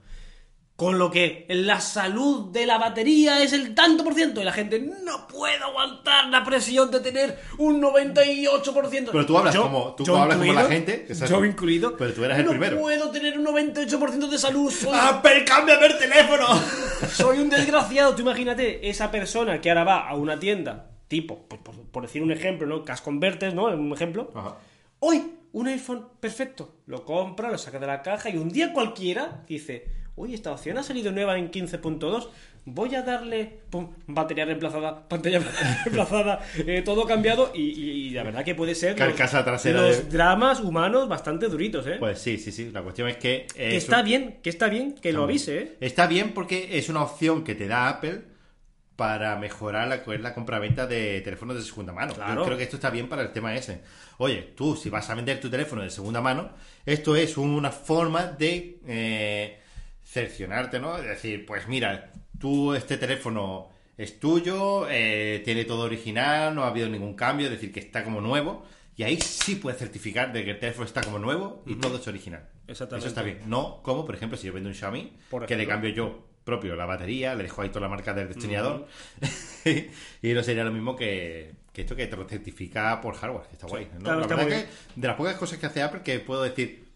B: Con lo que la salud de la batería es el tanto por ciento y la gente no puede aguantar la presión de tener un 98%.
A: Pero tú hablas
B: Yo-
A: como- tú hablas como la
B: incluido,
A: gente, exacto.
B: Yo incluido.
A: Pero tú eras el
B: no
A: primero.
B: puedo tener un 98% de salud. Soy,
A: ¡Apple, cámbiame el teléfono! *laughs*
B: soy un desgraciado. Tú imagínate esa persona que ahora va a una tienda, tipo, pues, por, por decir un ejemplo, ¿no? Cash Converters, ¿no? Un ejemplo.
A: Ajá.
B: Hoy, un iPhone perfecto. Lo compra, lo saca de la caja y un día cualquiera dice, Uy, esta opción ha salido nueva en 15.2. Voy a darle pum, batería reemplazada, pantalla *laughs* reemplazada, eh, todo cambiado y, y- y la verdad que puede ser los-
A: Carcasa trasera
B: los
A: de-
B: dramas humanos bastante duritos, ¿eh?
A: Pues sí, sí, sí. La cuestión es que.
B: que
A: es
B: está
A: un-
B: bien, que está bien que lo avise, ¿eh?
A: Está bien porque es una opción que te da Apple para mejorar la, la compraventa de teléfonos de segunda mano.
B: Claro.
A: Yo creo que esto está bien para el tema ese. Oye, tú, si vas a vender tu teléfono de segunda mano, esto es una forma de eh, cercionarte, ¿no? Es decir, pues mira, tú este teléfono es tuyo, eh, tiene todo original, no ha habido ningún cambio, es decir, que está como nuevo. Y ahí sí puedes certificar de que el teléfono está como nuevo y todo es original.
B: Exactamente.
A: Eso está bien. No como, por ejemplo, si yo vendo un Xiaomi, que le cambio yo propio la batería, le dejo ahí toda la marca del destornillador. *laughs* y no sería lo mismo que, que esto que te lo certifica por hardware, está guay. ¿no?
B: claro,
A: la
B: está
A: verdad que de las pocas cosas que hace Apple que puedo decir.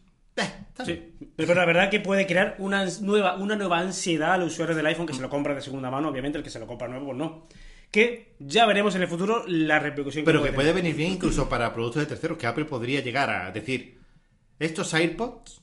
B: Sí, pero la verdad que puede crear una nueva, una nueva ansiedad al usuario del iPhone que se lo compra de segunda mano, obviamente el que se lo compra nuevo, pues no. Que ya veremos en el futuro la repercusión
A: Pero
B: que
A: que
B: puede
A: puede venir bien incluso para productos de terceros, que Apple podría llegar a decir, estos AirPods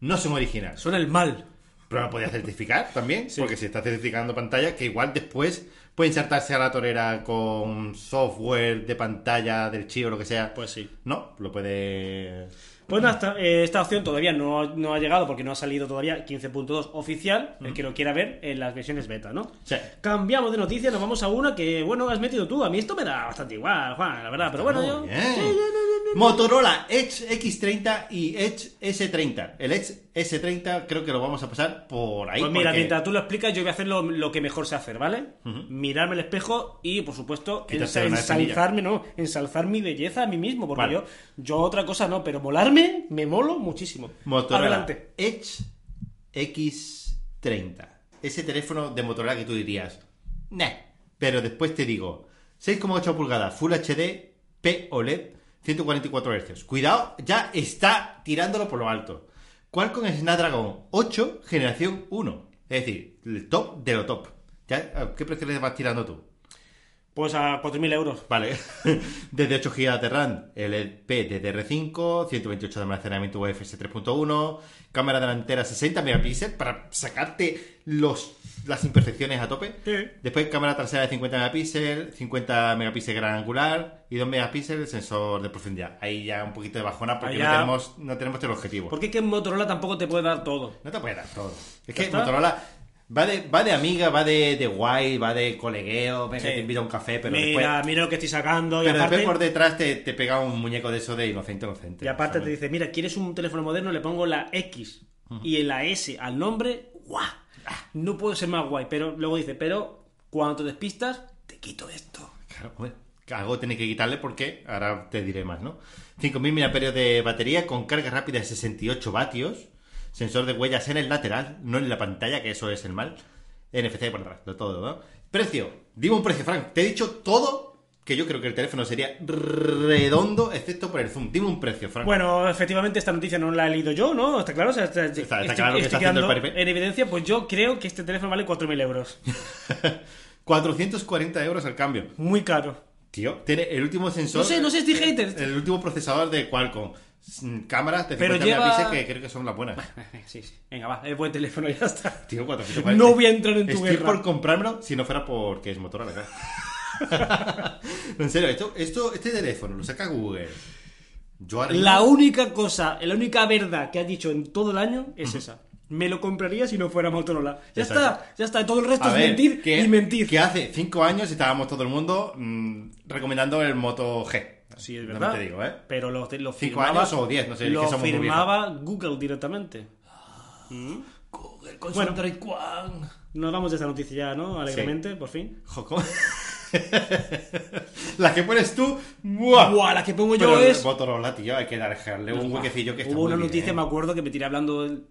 A: no son originales.
B: Son el mal.
A: Pero lo podía certificar también, porque si está certificando pantalla, que igual después puede insertarse a la torera con software de pantalla del chivo o lo que sea.
B: Pues sí.
A: No, lo puede.
B: Pues nada, esta, eh, esta opción todavía no, ha- no ha llegado porque no ha salido todavía 15.2 oficial, el que lo quiera ver en las versiones beta, ¿no?
A: Sí.
B: Cambiamos de noticia, nos vamos a una que, bueno, has metido tú. A mí esto me da bastante igual, Juan, la verdad. Pero bueno, yo... Sí,
A: Motorola Edge X30 y Edge S30. El Edge S30 creo que lo vamos a pasar por ahí.
B: Pues mira,
A: porque-
B: mientras tú lo explicas, yo voy a hacer lo, lo que mejor sé hacer, ¿vale? Mirarme al espejo y, por supuesto, ensalzarme, no, ensalzar mi belleza a mí mismo, porque
A: Vale.
B: yo, yo otra cosa no, pero molarme, me molo muchísimo.
A: Motorola
B: Adelante.
A: Edge X30. Ese teléfono de Motorola que tú dirías, nah. Pero después te digo, 6,8 pulgadas, Full HD, P OLED, 144 Hz. Cuidado, ya está tirándolo por lo alto. Qualcomm Snapdragon 8, generación 1. Es decir, el top de lo top. ¿Ya? ¿A ¿Qué precio le vas tirando tú?
B: Pues a 4.000 euros.
A: Vale. *laughs* Desde 8 GB de RAM, LP DDR5, 128 de almacenamiento UFS 3.1, cámara delantera 60 megapíxeles para sacarte los, las imperfecciones a tope.
B: Sí.
A: Después cámara trasera de 50 megapíxeles, 50 megapíxeles gran angular y 2 megapíxeles sensor de profundidad. Ahí ya un poquito de bajona porque no tenemos, no tenemos el objetivo.
B: Porque es que Motorola tampoco te puede dar todo.
A: No te puede dar todo. Es
B: ¿Ya
A: que
B: está?
A: Motorola va de, va de amiga, va de, de guay, va de colegueo, venga,
B: Sí.
A: te invita a un café, pero
B: mira,
A: después...
B: mira lo que estoy sacando. y
A: Pero
B: aparte,
A: después por detrás te, te pega un muñeco de eso de inocente, inocente.
B: y aparte te dice, mira, ¿quieres un teléfono moderno? Le pongo la X y en la S al nombre, ¡guau! No puedo ser más guay. Pero luego dice, pero cuando te despistas, te quito esto.
A: Claro, hombre, algo tiene que quitarle porque ahora te diré más, ¿no? 5.000 mAh de batería con carga rápida de 68 vatios, sensor de huellas en el lateral, no en la pantalla, que eso es el mal, NFC por atrás, de todo, ¿no? Precio, dime un precio, Frank. Te he dicho todo, que yo creo que el teléfono sería redondo, excepto por el zoom. Dime un precio, Frank.
B: Bueno, efectivamente esta noticia no la he leído yo, ¿no? ¿Está claro? O sea, está,
A: está
B: estoy-
A: claro que está haciendo el.
B: En evidencia, pues yo creo que este teléfono vale 4.000 euros. *laughs*
A: 440 euros al cambio.
B: Muy caro.
A: Tío, tiene el último sensor.
B: No sé, no sé, estoy hater.
A: El último procesador de Qualcomm. Cámaras de
B: Pero
A: 50
B: lleva-
A: megapíxeles que creo que son las buenas. *laughs*
B: Sí, sí. Venga, va, es buen teléfono, ya está.
A: Tío, 440. *laughs*
B: No voy a entrar en tu
A: Estoy
B: guerra.
A: por comprármelo si no fuera porque es Motorola, claro. *laughs* en serio, esto, esto, este teléfono lo saca Google. Yo ahora
B: La única cosa, la única verdad que has dicho en todo el año es esa. Me lo compraría si no fuera Motorola. Ya
A: Exacto.
B: está, ya está. Todo el resto
A: A
B: es
A: ver,
B: mentir
A: que,
B: y mentir.
A: Que hace 5 años estábamos todo el mundo mm, recomendando el Moto G.
B: Sí, es
A: No
B: verdad.
A: te digo, ¿eh?
B: Pero lo, lo
A: Cinco
B: firmaba,
A: años o diez, no sé,
B: Lo
A: que
B: firmaba Google directamente.
A: Google con
B: Bueno.
A: Android One.
B: Nos vamos de esta noticia ya, ¿no? Alegremente, por fin. *laughs*
A: La que pones tú. ¡buah!
B: Buah, la que pongo yo
A: Pero
B: es-
A: Motorola, tío, hay que dejarle un huequecillo que está
B: Hubo
A: muy
B: una
A: bien,
B: noticia,
A: ¿eh?
B: me acuerdo, que me tiré hablando. el-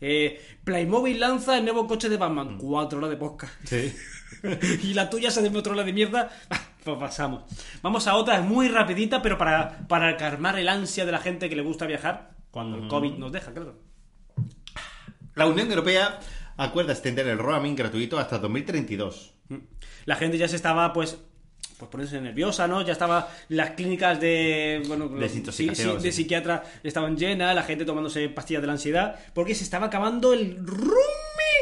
B: eh, Playmobil lanza el nuevo coche de
A: Mm.
B: Batman. Cuatro horas de podcast.
A: Sí. *laughs*
B: y la tuya se de Motorola de mierda. Ah, Pues pasamos. Vamos a otra muy rapidita, pero para, para calmar el ansia de la gente que le gusta viajar. Cuando el COVID nos deja, claro.
A: La Unión Europea acuerda extender el roaming gratuito hasta 2032.
B: La gente ya se estaba, pues, pues poniéndose nerviosa, ¿no? Ya estaba las clínicas de, bueno,
A: Desintoxicación,
B: sí, sí, de psiquiatra estaban llenas, la gente tomándose pastillas de la ansiedad, porque se estaba acabando el roaming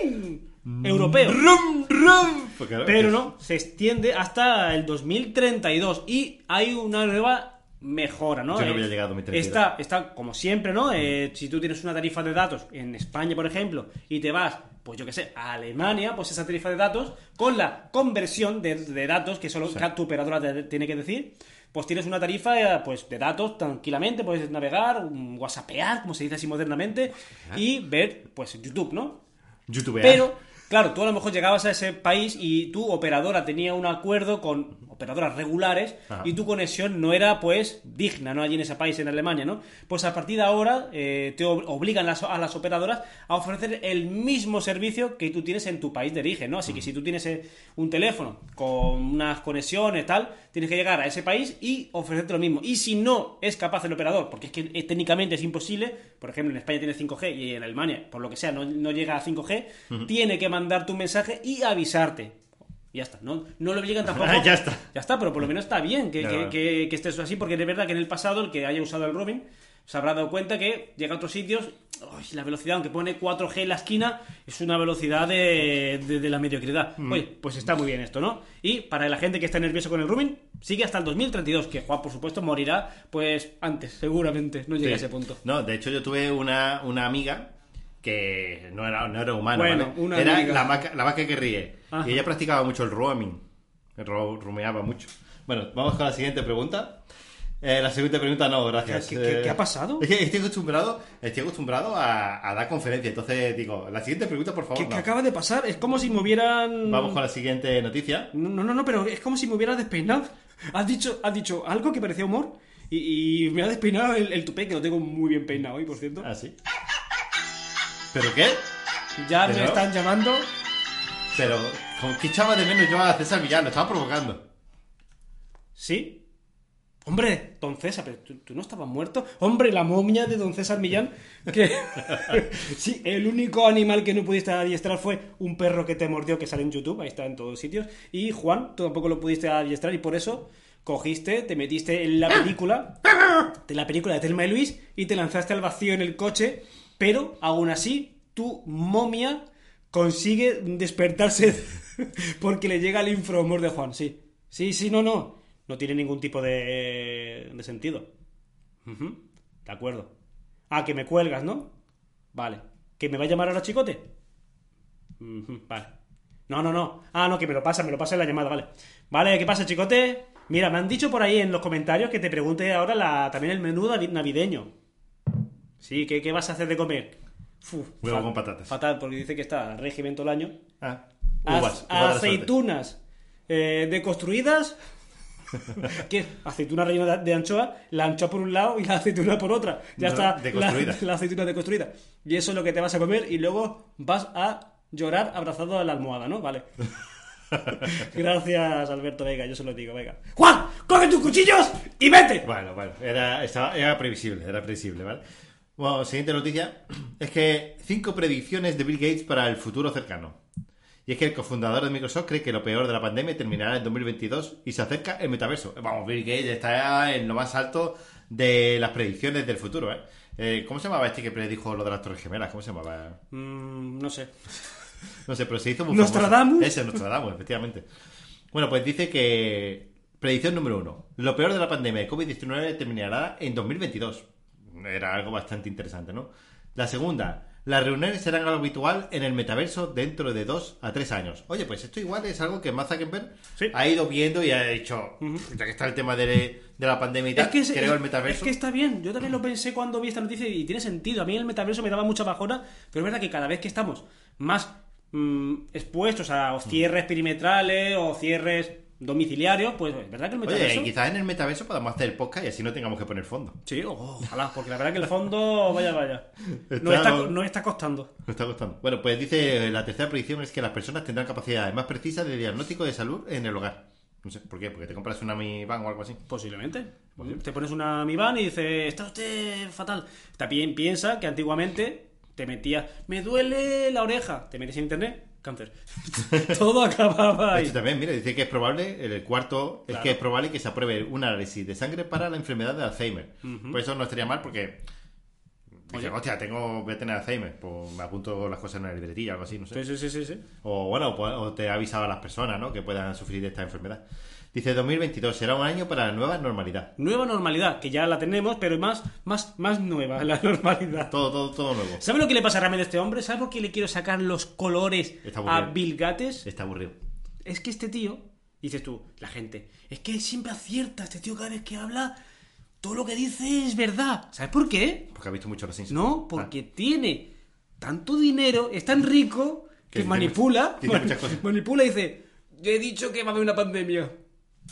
B: roaming europeo.
A: Rum, rum. Pues claro,
B: Pero no, se extiende hasta el 2032 y hay una nueva mejora, ¿no?
A: Yo no
B: Eh,
A: había llegado a 2032.
B: Está, está como siempre, ¿no? Eh, si tú tienes una tarifa de datos en España, por ejemplo, y te vas, pues yo qué sé, a Alemania, pues esa tarifa de datos, con la conversión de, de datos, que solo que tu operadora te tiene que decir, pues tienes una tarifa eh, pues, de datos tranquilamente, puedes navegar, mm, whatsappear, como se dice así modernamente, y ver, pues, YouTube, ¿no?
A: YouTube.
B: Pero, claro, tú a lo mejor llegabas a ese país y tu operadora tenía un acuerdo con operadoras regulares
A: Ajá.
B: y tu conexión no era, pues, digna, ¿no? Allí en ese país, en Alemania, ¿no? Pues a partir de ahora eh, te ob- obligan las- a las operadoras a ofrecer el mismo servicio que tú tienes en tu país de origen, ¿no? Así que si tú tienes eh, un teléfono con unas conexiones, tal, tienes que llegar a ese país y ofrecerte lo mismo. Y si no es capaz el operador, porque es que eh, técnicamente es imposible, por ejemplo, en España tiene 5G y en Alemania, por lo que sea, no, no llega a 5G, tiene que mandarte un mensaje y avisarte. Y ya está, no, no lo obligan *laughs* tampoco.
A: Ya está.
B: Ya está, pero por lo menos está bien que,
A: Claro.
B: que, que, que estés así, porque de verdad que en el pasado el que haya usado el roaming se habrá dado cuenta que llega a otros sitios, la velocidad, aunque pone 4G en la esquina, es una velocidad de, de- de la mediocridad.
A: Mm.
B: Oye, pues está muy bien esto, ¿no? Y para la gente que está nervioso con el roaming, sigue hasta el 2032, que Juan, por supuesto, morirá pues antes, seguramente, no llega
A: Sí.
B: a ese punto.
A: No, de hecho yo tuve una, una amiga que no era, no era humana,
B: Bueno,
A: ¿vale?
B: una
A: era
B: amiga.
A: la vaca, la vaca que ríe.
B: Ajá.
A: Y ella practicaba mucho el roaming. Ro- rumeaba mucho. Bueno, vamos con la siguiente pregunta. Eh, la siguiente pregunta no, gracias.
B: ¿Qué- qué-
A: Eh,
B: qué ha pasado?
A: Es que estoy acostumbrado, estoy acostumbrado a, a dar conferencias. Entonces digo, la siguiente pregunta, por favor.
B: ¿Qué,
A: no.
B: qué acaba de pasar? Es como si me hubieran...
A: Vamos con la siguiente noticia.
B: No, no, no, pero es como si me hubieras despeinado. Has dicho, has dicho algo que parecía humor y, y me ha despeinado el, el tupé, que lo tengo muy bien peinado hoy, por cierto.
A: Ah, sí. ¿Pero qué?
B: Ya me están llamando.
A: Pero, ¿con qué echaba de menos yo a César Millán? Lo estaba provocando.
B: ¿Sí? Hombre, don César, pero ¿tú, tú no estabas muerto. Hombre, la momia de don César Millán. Que... *laughs* sí, el único animal que no pudiste adiestrar fue un perro que te mordió, que sale en YouTube, ahí está en todos sitios. Y Juan, tú tampoco lo pudiste adiestrar y por eso cogiste, te metiste en la película, de la película de Telma y Luis y te lanzaste al vacío en el coche, pero aún así tu momia consigue despertarse *laughs* porque le llega el infrahumor de Juan, sí. Sí, sí, no, no. No tiene ningún tipo de, de sentido. De acuerdo. Ah, que me cuelgas, ¿no? Vale. ¿Que me va a llamar ahora Chicote? Vale. No, no, no. Ah, no, que me lo pasa, me lo pasa en la llamada, vale. Vale, ¿qué pasa, Chicote? Mira, me han dicho por ahí en los comentarios que te pregunte ahora la, también el menú navi- navideño. Sí, ¿qué, qué vas a hacer de comer?
A: Huevo con patatas.
B: Fatal, porque dice que está régimen todo el año.
A: Ah, uvas,
B: aceitunas eh, deconstruidas. *laughs* ¿Qué? Aceituna rellena de, de anchoa, la anchoa por un lado y la aceituna por otra. Ya
A: No,
B: está
A: deconstruida.
B: La, *laughs* la aceituna deconstruida. Y eso es lo que te vas a comer y luego vas a llorar abrazado a la almohada, ¿no? Vale. *laughs* Gracias, Alberto Vega, yo se lo digo, venga. ¡Juan! ¡Coge tus cuchillos y vete!
A: Bueno, bueno, era, estaba- era previsible, era previsible, ¿vale? Bueno, siguiente noticia *clears throat* es que cinco predicciones de Bill Gates para el futuro cercano. Y es que el cofundador de Microsoft cree que lo peor de la pandemia terminará en 2022 y se acerca el metaverso. Vamos, Bill Gates está en lo más alto de las predicciones del futuro, ¿eh? Eh, ¿Cómo se llamaba este que predijo lo de las Torres Gemelas? ¿Cómo se llamaba?
B: Mm, no sé.
A: No sé, pero se hizo muy
B: ¿Nostradamus?
A: famoso. Ese, Nostradamus, efectivamente. Bueno, pues dice que... Predicción número uno. Lo peor de la pandemia de COVID-19 terminará en 2022. Era algo bastante interesante, ¿no? La segunda. Las reuniones serán algo habitual en el metaverso dentro de dos a tres años. Oye, pues esto igual es algo que Mark Zuckerberg
B: Sí.
A: ha ido viendo y ha dicho, ya que está el tema de, de la pandemia y tal,
B: Es que, es-
A: creo el metaverso.
B: es que está bien. Yo también lo pensé cuando vi esta noticia y tiene sentido. A mí el metaverso me daba mucha bajona, pero es verdad que cada vez que estamos más mm, expuestos a cierres perimetrales o cierres domiciliarios, pues es verdad que el metaverso...
A: Oye, quizás en el metaverso podamos hacer el podcast y así no tengamos que poner fondo.
B: Sí, ojalá, porque la verdad que el fondo, vaya, vaya. *laughs* No
A: Está-
B: está, no está costando.
A: Me está costando. Bueno, pues dice la tercera predicción es que las personas tendrán capacidades más precisas de diagnóstico de salud en el hogar. No sé, ¿por qué? Porque te compras una Mi Band o algo así.
B: Posiblemente. Te pones una Mi Band y dices, está usted fatal. También piensa que antiguamente te metías, me duele la oreja. Te metes en internet, cáncer. *laughs* Todo acababa ahí.
A: hecho, también, mira, dice que es probable, el cuarto, es que es probable que se apruebe un análisis de sangre para la enfermedad de Alzheimer. Por eso no estaría mal porque Dice,
B: Oye.
A: hostia, tengo, voy a tener Alzheimer, pues me apunto las cosas en una libretilla o algo así, no sé.
B: Sí, sí, sí, sí. sí.
A: O bueno, pues, o te ha avisado a las personas, ¿no? Que puedan sufrir de esta enfermedad. Dice, 2022 será un año para la nueva normalidad.
B: Nueva normalidad, que ya la tenemos, pero más, más, más nueva la normalidad.
A: Todo, todo, todo nuevo.
B: ¿Sabes lo que le pasa realmente a este hombre? ¿Sabes por qué le quiero sacar los colores a. Bill Gates?
A: Está aburrido.
B: Es que este tío, dices tú, la gente, es que siempre acierta, este tío cada vez que habla, todo lo que dice es verdad. ¿Sabes por qué?
A: Porque ha visto mucho los Simpsons.
B: No, porque tiene tanto dinero, es tan rico, que manipula,
A: dice *laughs*
B: manipula y dice, yo he dicho que va a haber una pandemia.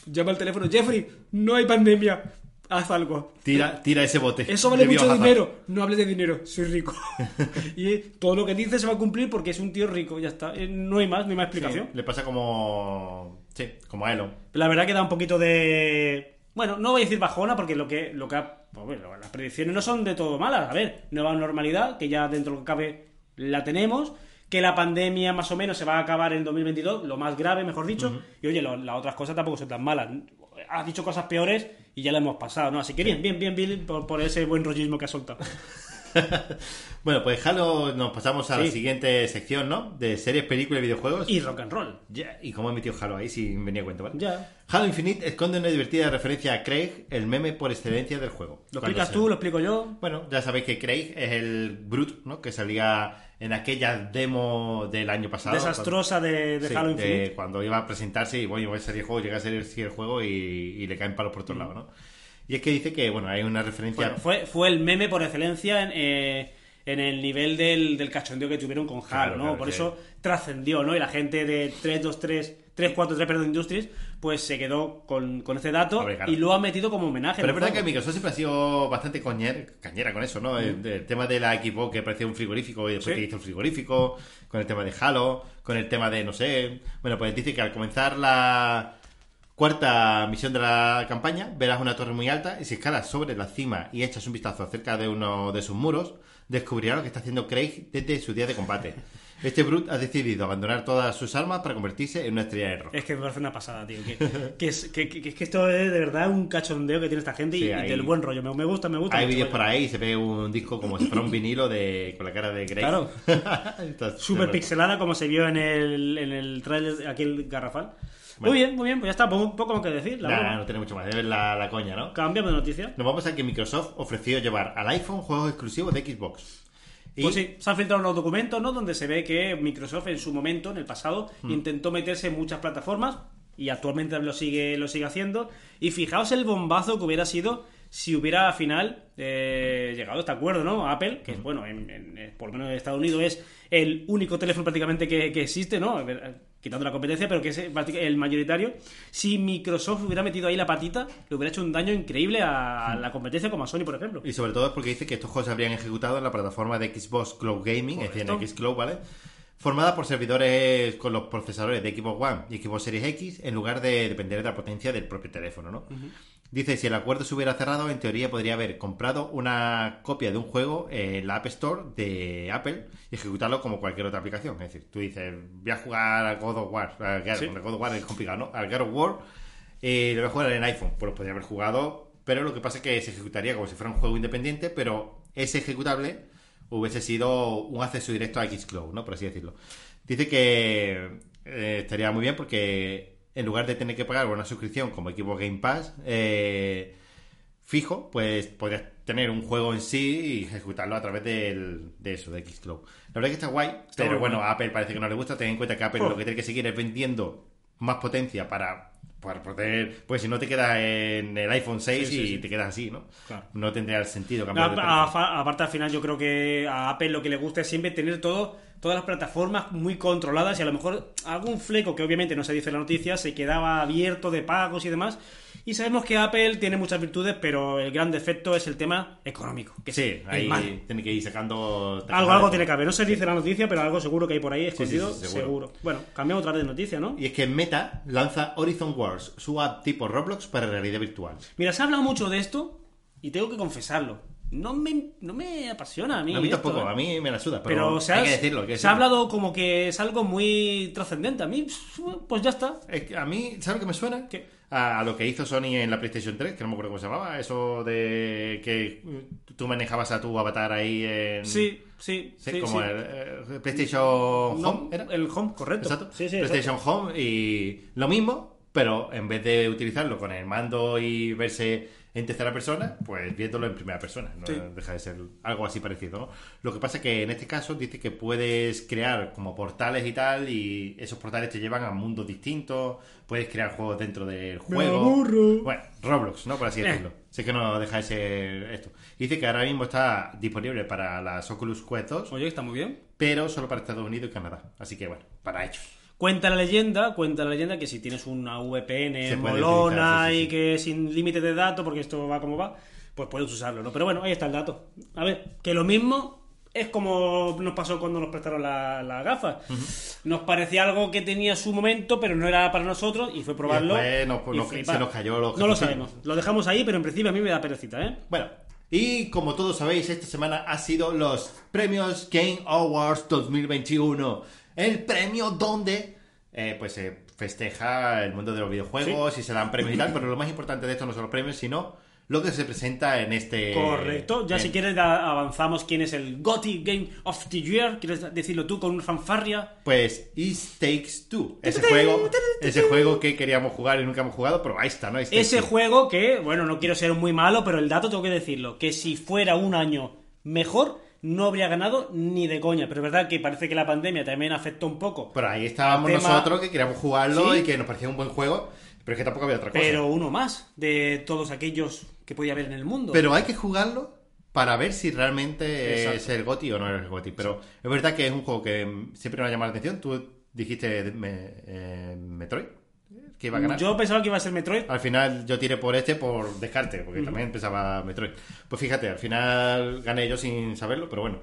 B: Llama al teléfono, Jeffrey, no hay pandemia, haz algo.
A: Tira, tira ese bote.
B: Eso vale mucho dinero. No hables de dinero, soy rico. *laughs* y todo lo que dice se va a cumplir porque es un tío rico, ya está. Eh, No hay más, no hay más explicación.
A: Le pasa como. Sí, como a Elon.
B: La verdad que da un poquito de. Bueno, no voy a decir bajona porque lo que, lo que ha- pues bueno, las predicciones no son de todo malas. A ver, nueva normalidad, que ya dentro de lo que cabe la tenemos. Que la pandemia más o menos se va a acabar en 2022, lo más grave, mejor dicho. Y oye, lo- las otras cosas tampoco son tan malas. Has dicho cosas peores y ya las hemos pasado, ¿no? Así que bien, bien, bien, bien por, por ese buen rollismo que has soltado. *laughs*
A: Bueno, pues Halo, nos pasamos a la siguiente sección, ¿no? De series, películas y videojuegos.
B: Y rock and roll.
A: ¿Y cómo he metido Halo ahí sin venir a cuenta, ¿vale?
B: Ya.
A: Halo Infinite esconde una divertida referencia a Craig, el meme por excelencia del juego.
B: ¿Lo explicas
A: se-
B: tú? ¿Lo explico yo?
A: Bueno, ya sabéis que Craig es el Brute, ¿no? Que salía en aquella demo del año pasado.
B: Desastrosa de, de
A: sí,
B: Halo
A: de
B: Infinite.
A: cuando iba a presentarse y bueno, iba a ser el juego, llega a ser el, juego y, y le caen palos por todos lados, ¿no? Y es que dice que, bueno, hay una referencia...
B: Bueno, fue, fue el meme por excelencia en, eh, en el nivel del, del cachondeo que tuvieron con Halo,
A: Claro,
B: ¿no?
A: claro,
B: por
A: sí.
B: eso trascendió, ¿no? Y la gente de 323, 343, perdón, Industries, pues se quedó con, con ese dato
A: claro.
B: y lo ha metido como homenaje.
A: Pero es verdad que. Microsoft siempre ha sido bastante coñer, cañera con eso, ¿no? El, el tema de la equipo que parecía un frigorífico y después
B: Sí.
A: que hizo el frigorífico, con el tema de Halo, con el tema de, no sé... Bueno, pues dice que al comenzar la cuarta misión de la campaña verás una torre muy alta y si escalas sobre la cima y echas un vistazo acerca de uno de sus muros, descubrirás lo que está haciendo Craig desde su día de combate. Este Brute ha decidido abandonar todas sus armas para convertirse en una estrella de rock.
B: Es que me parece una pasada, tío. Que, que es, que, que- que es que esto es de verdad un cachondeo que tiene esta gente y,
A: Sí,
B: y
A: hay-
B: del buen rollo. Me, me gusta, me gusta.
A: Hay vídeos por ahí y se ve un disco como si fuera un vinilo de, con la cara de Craig.
B: Claro. *laughs* Súper pixelada como se vio en el, en el trailer aquel garrafal.
A: Bueno.
B: Muy bien, muy bien. Pues ya está, poco, poco más que decir. La
A: Nah, no tiene mucho más. Debe la, la coña, ¿no?
B: Cambiamos de noticia.
A: Nos vamos a que Microsoft ofreció llevar al iPhone juegos exclusivos de Xbox. Y
B: Pues sí, se han filtrado unos documentos, ¿no? Donde se ve que Microsoft en su momento, en el pasado,
A: Hmm.
B: intentó meterse en muchas plataformas y actualmente lo sigue, lo sigue haciendo. Y fijaos el bombazo que hubiera sido si hubiera al final eh, llegado a este acuerdo, ¿no? Apple, que es bueno, en, en- en- por lo menos en Estados Unidos es el único teléfono prácticamente que, que existe, ¿no? Quitando la competencia, pero que es prácticamente el mayoritario. Si Microsoft hubiera metido ahí la patita, le hubiera hecho un daño increíble a
A: Hmm.
B: la competencia como a Sony, por ejemplo.
A: Y sobre todo es porque dice que estos juegos se habrían ejecutado en la plataforma de Xbox Cloud Gaming, es decir, en. Xcloud, ¿vale? Formada por servidores con los procesadores de Xbox One y Xbox Series X, en lugar de depender de la potencia del propio teléfono, ¿no? Dice, si el acuerdo se hubiera cerrado, en teoría podría haber comprado una copia de un juego en la App Store de Apple y ejecutarlo como cualquier otra aplicación. Es decir, tú dices, voy a jugar a God of War, a God,
B: Sí.
A: God of War es complicado, ¿no? Al God of War y lo voy a jugar en iPhone. Pues lo podría haber jugado, pero lo que pasa es que se ejecutaría como si fuera un juego independiente, pero ese ejecutable hubiese sido un acceso directo a Xcloud, ¿no? Por así decirlo. Dice que eh, estaría muy bien porque en lugar de tener que pagar una suscripción como Xbox Game Pass eh, fijo, pues podrías tener un juego en sí y ejecutarlo a través del- de eso, de Xcloud. La verdad es que está guay, pero bueno, a Apple parece que no le gusta. Ten en cuenta que Apple
B: Oh.
A: lo que tiene que seguir es vendiendo más potencia para, para poder... Pues si no te quedas en el iPhone 6
B: Sí, sí,
A: y
B: sí.
A: te quedas así, ¿no?
B: Claro.
A: No tendría sentido
B: A-
A: cambiar
B: a-
A: teléfono.
B: a- aparte al final yo creo que a Apple lo que le gusta es siempre tener todo todas las plataformas muy controladas y a lo mejor algún fleco que obviamente no se dice en la noticia se quedaba abierto de pagos y demás y sabemos que Apple tiene muchas virtudes pero el gran defecto es el tema económico que
A: Sí, ahí tiene que ir sacando...
B: algo, algo tiene que haber no se dice la noticia pero algo seguro que hay por ahí
A: sí,
B: escondido
A: sí,
B: seguro.
A: seguro.
B: bueno cambiamos otra vez de noticia ¿no?
A: Y es que Meta lanza Horizon Wars, su app tipo Roblox para realidad virtual.
B: mira se ha hablado mucho de esto y tengo que confesarlo no me, no me apasiona a mí
A: a mí
B: esto,
A: tampoco,
B: ¿eh?
A: a mí me la suda, pero,
B: Pero se ha,
A: hay que decirlo. hay que
B: se ha hablado como que es algo muy trascendente. A mí, pues ya está.
A: Es que a mí, ¿sabes lo que me suena?
B: ¿Qué?
A: A lo que hizo Sony en la PlayStation 3, que no me acuerdo cómo se llamaba, eso de que tú manejabas a tu avatar ahí en...
B: Sí, sí,
A: Sí, como
B: sí.
A: el, eh, PlayStation
B: No,
A: Home, ¿era?
B: El Home, correcto.
A: Exacto.
B: Sí, sí,
A: PlayStation
B: exacto.
A: Home y lo mismo, pero en vez de utilizarlo con el mando y verse en tercera persona, pues viéndolo en primera persona. No
B: Sí.
A: deja de ser algo así parecido, ¿no? Lo que pasa es que en este caso dice que puedes crear como portales y tal, y esos portales te llevan a mundos distintos, puedes crear juegos dentro del juego.
B: aburro.
A: Bueno, Roblox, ¿no? Por así
B: Eh.
A: decirlo. Sé que no deja de ser esto. Dice que ahora mismo está disponible para las Oculus Quest 2,
B: Oye, está muy bien.
A: pero solo para Estados Unidos y Canadá. Así que bueno, para ellos.
B: Cuenta la leyenda, cuenta la leyenda que si tienes una VPN molona
A: utilizar, sí, sí,
B: y que sin límite de datos, porque esto va como va, pues puedes usarlo, ¿no? Pero bueno, ahí está el dato. A ver, que lo mismo es como nos pasó cuando nos prestaron la- las gafas. Nos parecía algo que tenía su momento, pero no era para nosotros y fue probarlo.
A: Y después nos-
B: y
A: nos-
B: flipar.
A: se nos cayó los
B: No lo sabemos. Lo dejamos ahí, pero en principio a mí me da perecita, ¿eh?
A: Bueno, y como todos sabéis, esta semana ha sido los premios Game Awards 2021. El premio donde eh, pues se festeja el mundo de los videojuegos y se dan premios y tal, pero lo más importante de esto no son los premios, sino lo que se presenta en este...
B: Correcto. Ya
A: en-
B: si quieres avanzamos quién es el GOTY Game of the Year. ¿Quieres decirlo tú con una fanfarria?
A: Pues It Takes Two. Ese juego, ese juego que queríamos jugar y nunca hemos jugado, pero ahí está, ¿no?
B: Ese juego que, bueno, no quiero ser muy malo, pero el dato tengo que decirlo, que si fuera un año mejor, no habría ganado ni de coña. Pero es verdad que parece que la pandemia también afectó un poco.
A: Pero ahí estábamos
B: Tema-
A: nosotros que queríamos jugarlo
B: Sí.
A: y que nos parecía un buen juego, pero es que tampoco había otra cosa.
B: Pero uno más de todos aquellos que podía haber en el mundo.
A: Pero hay que jugarlo para ver si realmente
B: Exacto.
A: es el GOTI o no es el GOTI. Pero es verdad que es un juego que siempre me ha llamado la atención. Tú dijiste me- eh, Metroid, que iba a ganar.
B: Yo pensaba que iba a ser Metroid.
A: Al final yo tiré por este por descarte, porque también pensaba Metroid. Pues fíjate, al final gané yo sin saberlo, pero bueno.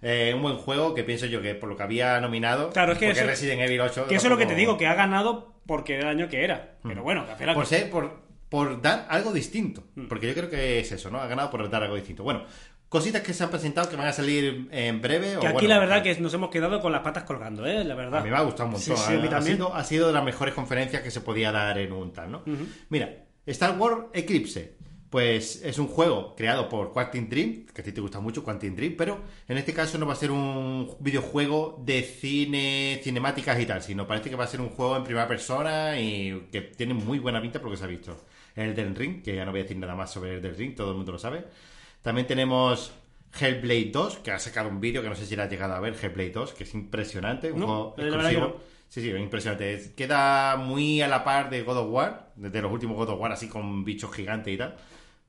A: Eh, un buen juego que pienso yo que por lo que había nominado.
B: Claro, es que eso-
A: Resident Evil 8.
B: Que eso es lo que te digo, que ha ganado porque era el año que era. Pero bueno, que
A: Por ser, por, por dar algo distinto. Porque yo creo que es eso, ¿no? Ha ganado por dar algo distinto. Bueno, cositas que se han presentado que van a salir en breve. o
B: que aquí
A: bueno,
B: la verdad que nos hemos quedado con las patas colgando, ¿eh? La verdad.
A: A mí me ha gustado un montón.
B: Sí, sí, a mí
A: ha,
B: también.
A: sido, ha sido de las mejores conferencias que se podía dar en un tal, ¿no? Mira, Star Wars Eclipse. Pues es un juego creado por Quantum Dream, que a ti te gusta mucho Quantum Dream, pero en este caso no va a ser un videojuego de cine, cinemáticas y tal, sino parece que va a ser un juego en primera persona y que tiene muy buena pinta por lo que se ha visto. El del Ring, que ya no voy a decir nada más sobre el del Ring, todo el mundo lo sabe. También tenemos Hellblade 2, que ha sacado un vídeo que no sé si lo has llegado a ver, Hellblade 2, que es impresionante, un
B: No,
A: juego
B: la
A: exclusivo. Sí, sí, es impresionante. Es- Queda muy a la par de God of War, de los últimos God of War, así con bichos gigantes y tal.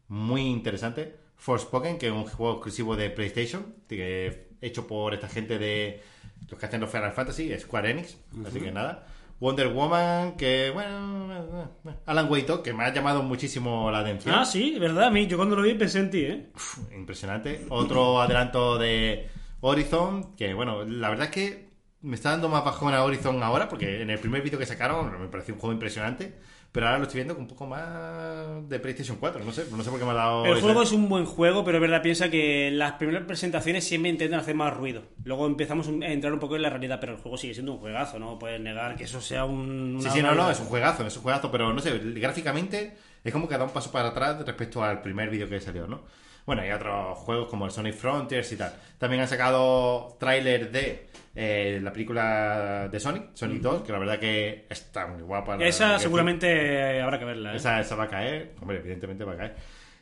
A: Muy interesante. Forspoken, que es un juego exclusivo de PlayStation, que hecho por esta gente de los que hacen los Final Fantasy, Square Enix, así que nada. Wonder Woman, que bueno, Alan Wake 2, que me ha llamado muchísimo la atención.
B: Ah, sí, verdad. A mí, yo cuando lo vi pensé en ti, ¿eh?
A: Uf, impresionante. Otro adelanto de Horizon, que bueno, la verdad es que me está dando más bajón a Horizon ahora, porque en el primer vídeo que sacaron me pareció un juego impresionante, pero ahora lo estoy viendo con un poco más de PlayStation 4, no sé, no sé por qué me ha dado...
B: El
A: ese-
B: juego es un buen juego, pero es verdad, piensa que las primeras presentaciones siempre intentan hacer más ruido. Luego empezamos a entrar un poco en la realidad, pero el juego sigue siendo un juegazo, no puedes negar que eso sea un...
A: Sí, sí, no, no, es un juegazo, es un juegazo, pero no sé, gráficamente es como que da un paso para atrás respecto al primer vídeo que salió, ¿no? Bueno, y otros juegos como el Sonic Frontiers y tal. También han sacado tráiler de eh, la película de Sonic, Sonic 2, que la verdad que está muy guapa. la-
B: Esa seguramente habrá que verla, ¿eh?
A: Esa, esa va a caer, hombre, evidentemente va a caer.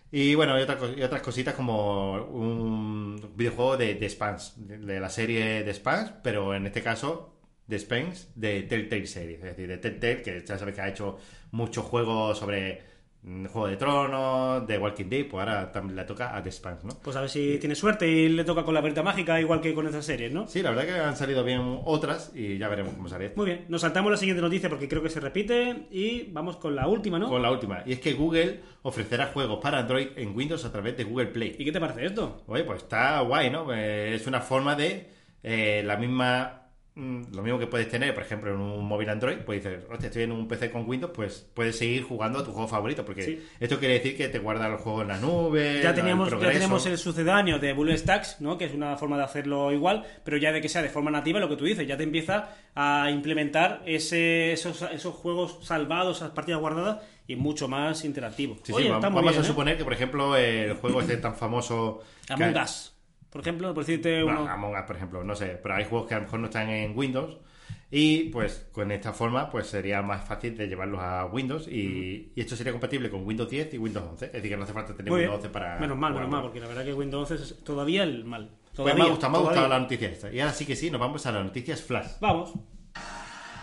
A: Y bueno, y otras, cos- y otras cositas como un videojuego de, de Spans, de, de la serie de Spans, pero en este caso de Spans de Telltale Series, es decir, de Telltale, que ya sabes que ha hecho muchos juegos sobre Juego de Tronos, de Walking Dead, pues ahora también le toca a The Spans, ¿no?
B: Pues a ver si tiene suerte y le toca con la varita mágica, igual que con estas series, ¿no?
A: Sí, la verdad que han salido bien otras y ya veremos cómo sale.
B: Muy bien, nos saltamos la siguiente noticia porque creo que se repite y vamos con la última, ¿no?
A: Con la última, y es que Google ofrecerá juegos para Android en Windows a través de Google Play.
B: ¿Y qué te parece esto?
A: Oye, pues está guay, ¿no? Eh, es una forma de eh, la misma mm, lo mismo que puedes tener, por ejemplo, en un móvil Android, pues dices, hostia, estoy en un PC con Windows, pues puedes seguir jugando a tu juego favorito, porque
B: Sí.
A: esto quiere decir que te guarda el juego en la nube.
B: Ya
A: el
B: teníamos, ya tenemos el sucedáneo de BlueStacks, ¿no? que es una forma de hacerlo igual, pero ya de que sea de forma nativa, lo que tú dices, ya te empieza a implementar ese, esos, esos juegos salvados, esas partidas guardadas y mucho más interactivo.
A: Sí,
B: Oye,
A: vamos
B: bien,
A: a
B: ¿eh?
A: suponer que, por ejemplo, el juego este tan famoso...
B: Among Us, por ejemplo, por decirte
A: Bueno,
B: uno.
A: Among Us, por ejemplo, no sé, pero hay juegos que a lo mejor no están en Windows y pues con esta forma pues sería más fácil de llevarlos a Windows y, y esto sería compatible con Windows 10 y Windows 11, es decir, que no hace falta tener
B: Muy.
A: Windows 11 para...
B: Menos mal, menos mal, porque la verdad que Windows 11 es todavía el mal.
A: Pues me ha gustado, me ha gustado la noticia esta. Y ahora sí que sí, nos vamos a las noticias flash.
B: Vamos.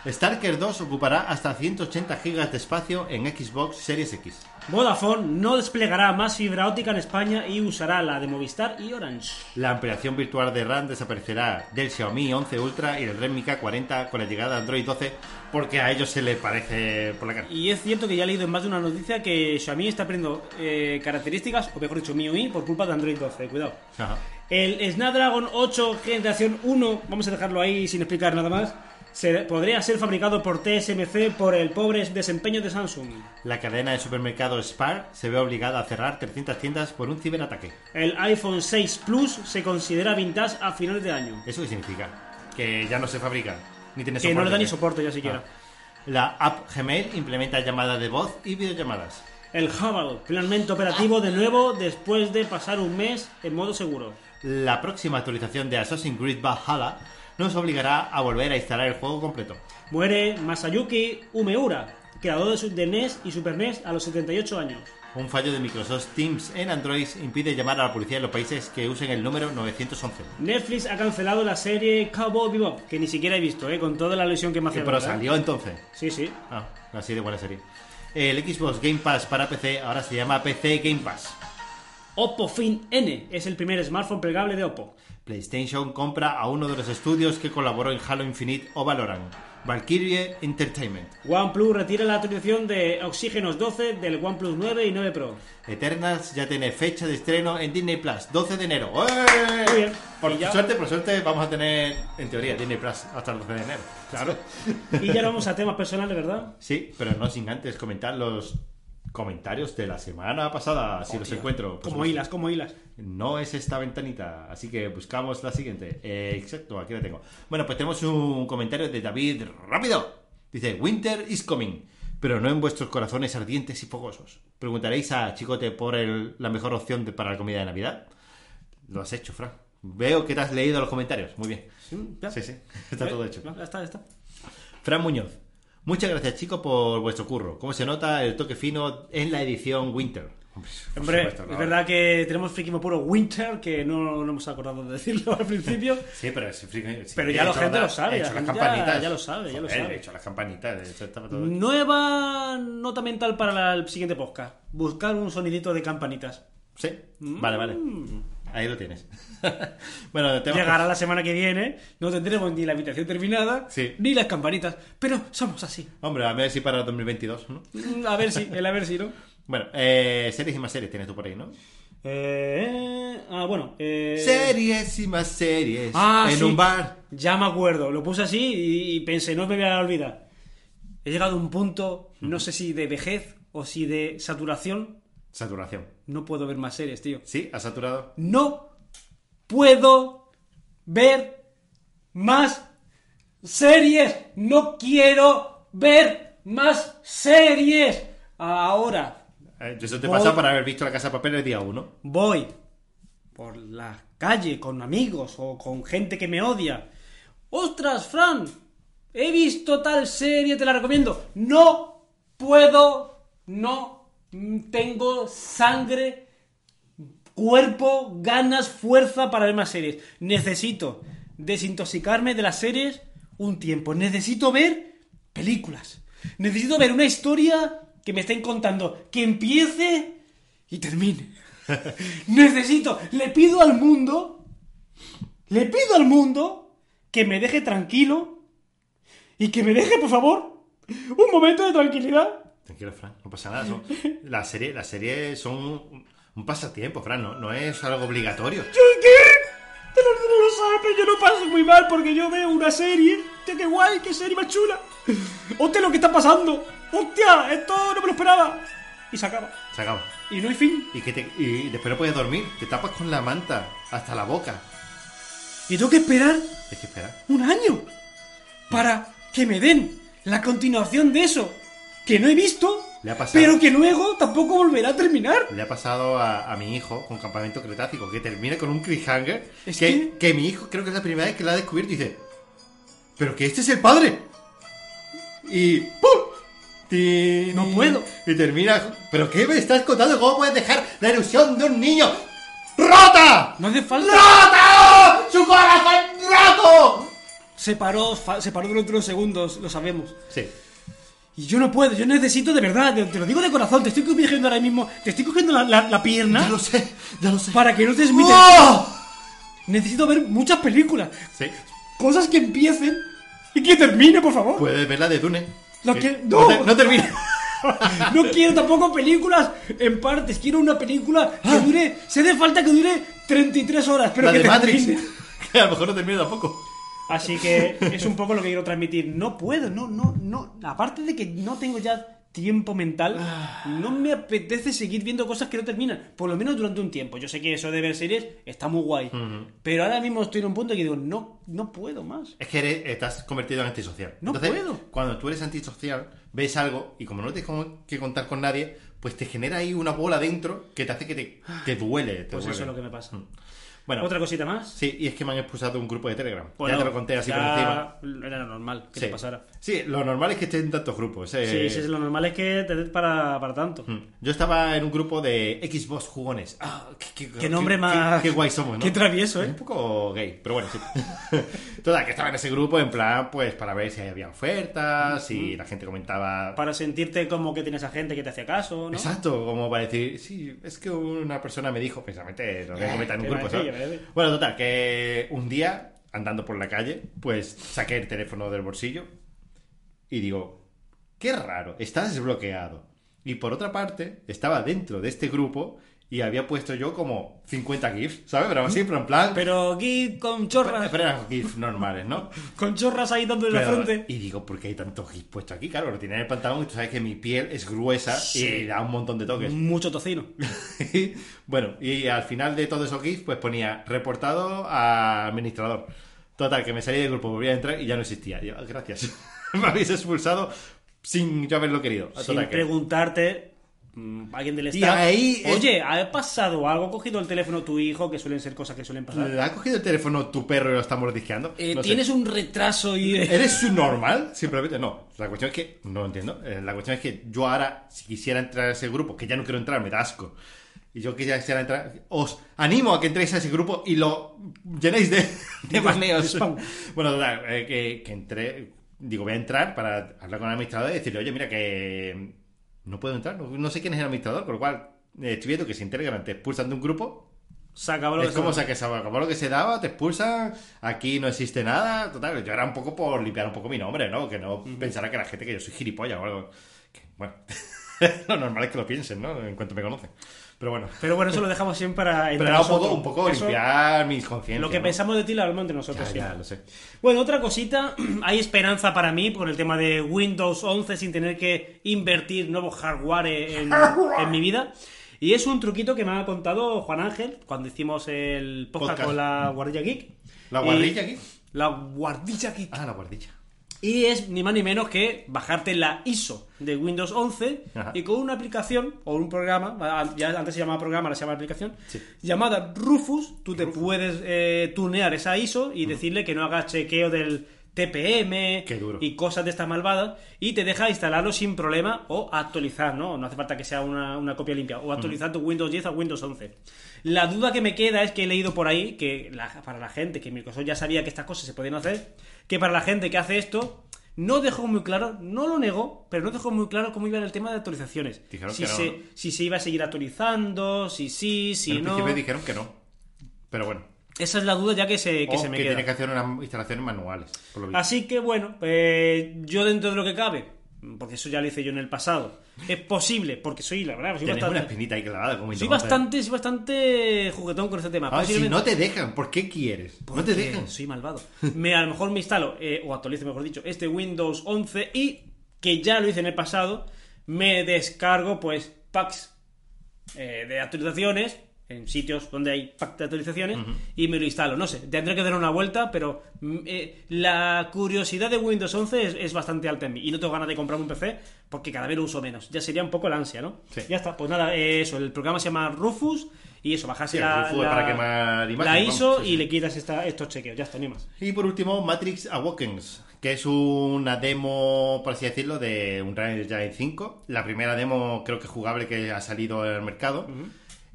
A: Stalker 2 ocupará hasta 180 GB de espacio en Xbox Series X.
B: Vodafone no desplegará más fibra óptica en España y usará la de Movistar y Orange.
A: La ampliación virtual de RAM desaparecerá del Xiaomi 11 Ultra y del Redmi K40 con la llegada de Android 12 porque a ellos se les parece por la cara.
B: Y es cierto que ya he leído en más de una noticia que Xiaomi está perdiendo eh, características, o mejor dicho, MIUI, por culpa de Android 12. Cuidado.
A: Ajá.
B: El Snapdragon 8 generación 1, vamos a dejarlo ahí sin explicar nada más, se- podría ser fabricado por TSMC por el pobre desempeño de Samsung.
A: La cadena de supermercados Spar se ve obligada a cerrar 300 tiendas por un ciberataque.
B: El iPhone 6 Plus se considera vintage a finales de año.
A: ¿Eso qué significa? Que ya no se fabrica, ni tiene
B: Que no le da ni soporte ya siquiera.
A: Ah. La app Gmail implementa llamadas de voz y videollamadas.
B: El Hubble, finalmente operativo de nuevo después de pasar un mes en modo seguro.
A: La próxima actualización de Assassin's Creed Valhalla nos obligará a volver a instalar el juego completo.
B: Muere Masayuki Umeura, creador de, NES y Super NES a los 78 años.
A: Un fallo de Microsoft Teams en Android impide llamar a la policía en los países que usen el número 911.
B: Netflix ha cancelado la serie Cowboy Bebop, que ni siquiera he visto, ¿eh? con toda la ilusión que me hace.
A: Pero salió entonces.
B: Sí, sí.
A: Ah, así de buena serie. El Xbox Game Pass para PC ahora se llama PC Game Pass.
B: Oppo Fin N es el primer smartphone plegable de Oppo.
A: PlayStation compra a uno de los estudios que colaboró en Halo Infinite o Valorant, Valkyrie Entertainment.
B: OnePlus retira la actualización de Oxígenos 12 del OnePlus 9 y 9 Pro.
A: Eternals ya tiene fecha de estreno en Disney Plus, 12 de enero. ¡Eh!
B: Muy bien.
A: Por
B: ya-
A: suerte, por suerte, vamos a tener, en teoría, Disney Plus hasta el 12 de enero.
B: Claro. Y ya vamos a temas personales, ¿verdad?
A: Sí, pero no sin antes comentar los comentarios de la semana pasada, si los encuentro. por
B: Como hilas, como hilas.
A: No es esta ventanita, así que buscamos la siguiente. Eh, exacto, aquí la tengo. Bueno, pues tenemos un comentario de David Rápido. Dice, Winter is coming, pero no en vuestros corazones ardientes y fogosos. Preguntaréis a Chicote por el- la mejor opción de- para la comida de Navidad. Lo has hecho, Fran. Veo que te has leído los comentarios. Muy bien.
B: ya.
A: Sí, sí, *laughs* está todo hecho.
B: Ya está, ya está.
A: Fran Muñoz. Muchas gracias, chicos, por vuestro curro. ¿Cómo se nota el toque fino en la edición Winter? Hombre, por
B: Hombre,
A: supuesto,
B: es verdad que tenemos friquismo puro Winter, que no, no hemos acordado de decirlo *laughs* al principio.
A: Sí, pero es friki- sí,
B: Pero
A: he
B: ya la gente
A: la-
B: lo sabe,
A: he hecho las
B: ya-
A: campanitas.
B: ya lo sabe, ya lo sabe.
A: He hecho las campanitas, de hecho estaba todo.
B: Nueva nota mental para la- el siguiente podcast. Buscar un sonidito de campanitas.
A: Sí,
B: Mm.
A: vale, vale. Ahí lo tienes. *laughs* bueno, te
B: Llegará la semana que viene, no tendremos ni la habitación terminada,
A: Sí.
B: ni las campanitas. Pero somos así.
A: Hombre, a ver si para 2022, ¿no?
B: Mm, A ver si, el a ver si, ¿no? *laughs*
A: Bueno, eh, series y más series tienes tú por ahí, ¿no?
B: Eh, ah, bueno. Eh,
A: Series y más series
B: Ah,
A: en
B: sí.
A: un bar.
B: Ya me acuerdo, lo puse así y, y pensé, no me voy a olvidar. He llegado a un punto, no sé si de vejez o si de saturación,
A: Saturación.
B: no puedo ver más series, tío.
A: ¿Sí? ¿Has saturado?
B: No puedo ver más series. No quiero ver más series. Ahora
A: Eh, eso te
B: Voy-
A: pasa por haber visto la casa de papel el día 1.
B: voy por la calle con amigos o con gente que me odia. ¡Ostras, Fran! He visto tal serie, te la recomiendo. No puedo, no tengo sangre, cuerpo, ganas, fuerza para ver más series. Necesito desintoxicarme de las series un tiempo. Necesito ver películas. Necesito ver una historia que me estén contando, que empiece y termine. *laughs* Necesito, le pido al mundo, le pido al mundo que me deje tranquilo y que me deje, por favor, un momento de tranquilidad.
A: Tranquilo, Fran, no pasa nada. son- *laughs* La serie, las series son un, un pasatiempo, Fran, no, no es algo obligatorio.
B: ¿Yo qué? Te lo, te lo sabes, pero yo lo paso muy mal porque yo veo una serie. Qué guay, qué serie más chula. *laughs* Hostia, lo que está pasando. Hostia, esto no me lo esperaba. Y se acaba.
A: Se acaba.
B: Y no hay fin.
A: Y, que te- y después no puedes dormir. Te tapas con la manta hasta la boca.
B: Y tengo que esperar
A: Hay que esperar.
B: un año para que me den la continuación de eso que no he visto,
A: Le ha pasado.
B: pero que luego tampoco volverá a terminar.
A: Le ha pasado a, a mi hijo con Campamento Cretácico, que termina con un cliffhanger.
B: Es
A: que,
B: que-
A: que mi hijo creo que es la primera vez que lo ha descubierto y dice: ¡Pero que este es el padre! Y. ¡Pum!
B: No puedo.
A: Y termina. ¿Pero qué me estás contando? ¿Cómo puedes dejar la ilusión de un niño rota?
B: No hace falta.
A: ¡Rota! ¡Su corazón roto!
B: Se paró, fa- se paró durante unos segundos, lo sabemos.
A: Sí.
B: Y yo no puedo, yo necesito de verdad, te, te lo digo de corazón, te estoy cogiendo ahora mismo, te estoy cogiendo la, la- la pierna
A: Ya lo sé, ya lo sé.
B: para que no te desmites.
A: ¡Oh!
B: Necesito ver muchas películas,
A: Sí.
B: cosas que empiecen y que termine, por favor.
A: Puedes ver la de Dune.
B: La que-
A: no,
B: ¡No!
A: te- no termina. *laughs*
B: No quiero tampoco películas en partes, quiero una película que dure, se hace falta que dure 33 horas, pero
A: la
B: que
A: de Matrix.
B: termine. *laughs*
A: Que a lo mejor no termina tampoco.
B: Así que es un poco lo que quiero transmitir. No puedo, no, no, no. Aparte de que no tengo ya tiempo mental, no me apetece seguir viendo cosas que no terminan. Por lo menos durante un tiempo. Yo sé que eso de ver series está muy guay. Pero ahora mismo estoy en un punto que digo, no, no puedo más.
A: Es que eres- estás convertido en antisocial.
B: No puedo.
A: Cuando tú eres antisocial, ves algo y como no tienes que contar con nadie, pues te genera ahí una bola dentro que te hace que te, te duele. te
B: Pues
A: duele.
B: eso es lo que me pasa.
A: Bueno,
B: Otra cosita más.
A: sí, y es que me han expulsado de un grupo de Telegram.
B: Bueno,
A: ya te lo conté así por encima.
B: Era normal que
A: Sí.
B: te pasara.
A: Sí, lo normal es que esté en tantos grupos. eh.
B: Sí, sí, lo normal es que te des para, para tanto.
A: Mm. Yo estaba en un grupo de Xbox jugones. Ah, qué,
B: Qué nombre más-
A: Qué, qué guay somos, ¿no?
B: qué travieso, ¿eh?
A: Es un poco gay, pero bueno, sí. *laughs* Toda, que estaba en ese grupo en plan, pues para ver si había ofertas, si la gente comentaba.
B: Para sentirte como que tienes a gente que te hace caso, ¿no?
A: Exacto, como para decir, sí, es que una persona me dijo, precisamente, lo voy a comentar en un
B: ¿qué
A: grupo? ¿sabes? Bueno, total, que un día, andando por la calle, pues saqué el teléfono del bolsillo y digo, qué raro, está desbloqueado. Y por otra parte, estaba dentro de este grupo y había puesto yo como 50 GIFs, ¿sabes? Pero así, pero en plan...
B: Pero aquí con chorras,
A: Pero eran GIFs normales, ¿no? *laughs*
B: con chorras ahí dándole la
A: Pero-
B: frente.
A: y digo, ¿por qué hay tantos GIFs puestos aquí? Claro, lo tiene en el pantalón y tú sabes que mi piel es gruesa y da un montón de toques.
B: Mucho tocino. *laughs*
A: bueno, y al final de todos esos GIFs, pues ponía reportado a administrador. Total, que me salí del grupo, volví a entrar y ya no existía. Yo, "Ah, gracias. *laughs* me habéis expulsado sin yo haberlo querido.
B: Sin
A: Total,
B: preguntarte, alguien del
A: Y
B: staff,
A: ahí
B: oye, ¿ha pasado algo? ¿Ha cogido el teléfono tu hijo? Que suelen ser cosas que suelen pasar.
A: ¿Le ha cogido el teléfono tu perro y lo está mordisqueando?
B: Eh,
A: No sé.
B: ¿Tienes un retraso y...
A: ¿Eres subnormal? Simplemente no. La cuestión es que, no lo entiendo. Eh, La cuestión es que yo ahora, si quisiera entrar a ese grupo, que ya no quiero entrar, me da asco. Y yo quisiera entrar, os animo a que entréis a ese grupo y lo llenéis de, *laughs* de baneos. Bueno, eh, que, que entré, digo, voy a entrar para hablar con el administrador y decirle, oye, mira, que no puedo entrar, no, no sé quién es el administrador, con lo cual eh, estoy viendo que si Telegram te expulsan de un grupo,
B: Se acabó lo
A: es
B: que
A: como
B: se-
A: que se acabó lo que se daba, te expulsan, aquí no existe nada, total, yo era un poco por limpiar un poco mi nombre, ¿no? Que no pensara que la gente que yo soy gilipollas o algo. Que, bueno, *laughs* lo normal es que lo piensen, ¿no? En cuanto me conocen. Pero bueno,
B: Pero bueno, eso lo dejamos siempre para... entre
A: pero era un poco, un poco
B: Eso,
A: limpiar mis conciencias.
B: Lo que
A: ¿no?
B: pensamos de ti lo hablamos entre nosotros
A: Ya, ya, lo sé.
B: Bueno, otra cosita, *clears throat* hay esperanza para mí con el tema de Windows 11 sin tener que invertir nuevo hardware en, en mi vida. Y es un truquito que me ha contado Juan Ángel cuando hicimos el podcast,
A: Podcast.
B: con la guardilla geek.
A: ¿La
B: Y-
A: guardilla aquí?
B: La guardilla geek.
A: Ah, la guardilla.
B: Y es ni más ni menos que bajarte la ISO de Windows 11
A: Ajá.
B: y con una aplicación o un programa, ya antes se llamaba programa, ahora se llama aplicación,
A: Sí.
B: llamada Rufus, tú te puedes eh, tunear esa ISO y decirle que no haga chequeo del TPM y cosas de estas malvadas y te deja instalarlo sin problema o actualizar, ¿no? No hace falta que sea una, una copia limpia o actualizar tu Windows 10 a Windows 11. La duda que me queda es que he leído por ahí que la- para la gente, que Microsoft ya sabía que estas cosas se podían hacer, que para la gente que hace esto no dejó muy claro, no lo negó, pero no dejó muy claro cómo iba el tema de actualizaciones.
A: Dijeron
B: si,
A: que no,
B: se,
A: ¿no?
B: si se iba a seguir actualizando, si sí, si
A: en
B: no.
A: principio dijeron que no. Pero bueno.
B: Esa es la duda ya que se, que
A: o
B: se me
A: que
B: queda.
A: tiene que hacer unas instalaciones manuales, por lo visto.
B: Así que bueno, pues yo dentro de lo que cabe porque eso ya lo hice yo en el pasado. Es posible, porque soy, la verdad, soy
A: Tienes una
B: bastante,
A: espinita ahí clavada como
B: soy
A: Windows 11.
B: bastante, soy bastante juguetón con este tema.
A: Ah, si no te dejan, ¿por qué quieres? No te dejan.
B: Soy malvado. Me, a lo mejor me instalo, eh, o actualizo, mejor dicho, este Windows 11 y, que ya lo hice en el pasado, me descargo, pues, packs eh, de actualizaciones en sitios donde hay de actualizaciones y me lo instalo. No sé, tendré que dar una vuelta, pero mm, eh, la curiosidad de Windows 11 es, es bastante alta en mí y no tengo ganas de comprarme un PC porque cada vez lo uso menos. Ya sería un poco la ansia, ¿no?
A: Sí.
B: Ya está, pues nada, eh, eso, el programa se llama Rufus y eso, bajarse
A: Sí,
B: la, la-
A: para quemar
B: la
A: vamos,
B: ISO
A: sí,
B: y le quitas esta- estos chequeos, ya está, ni más.
A: Y por último, Matrix Awakens, que es una demo, por así decirlo, de Unreal Engine 5. La primera demo, creo que jugable que ha salido al mercado.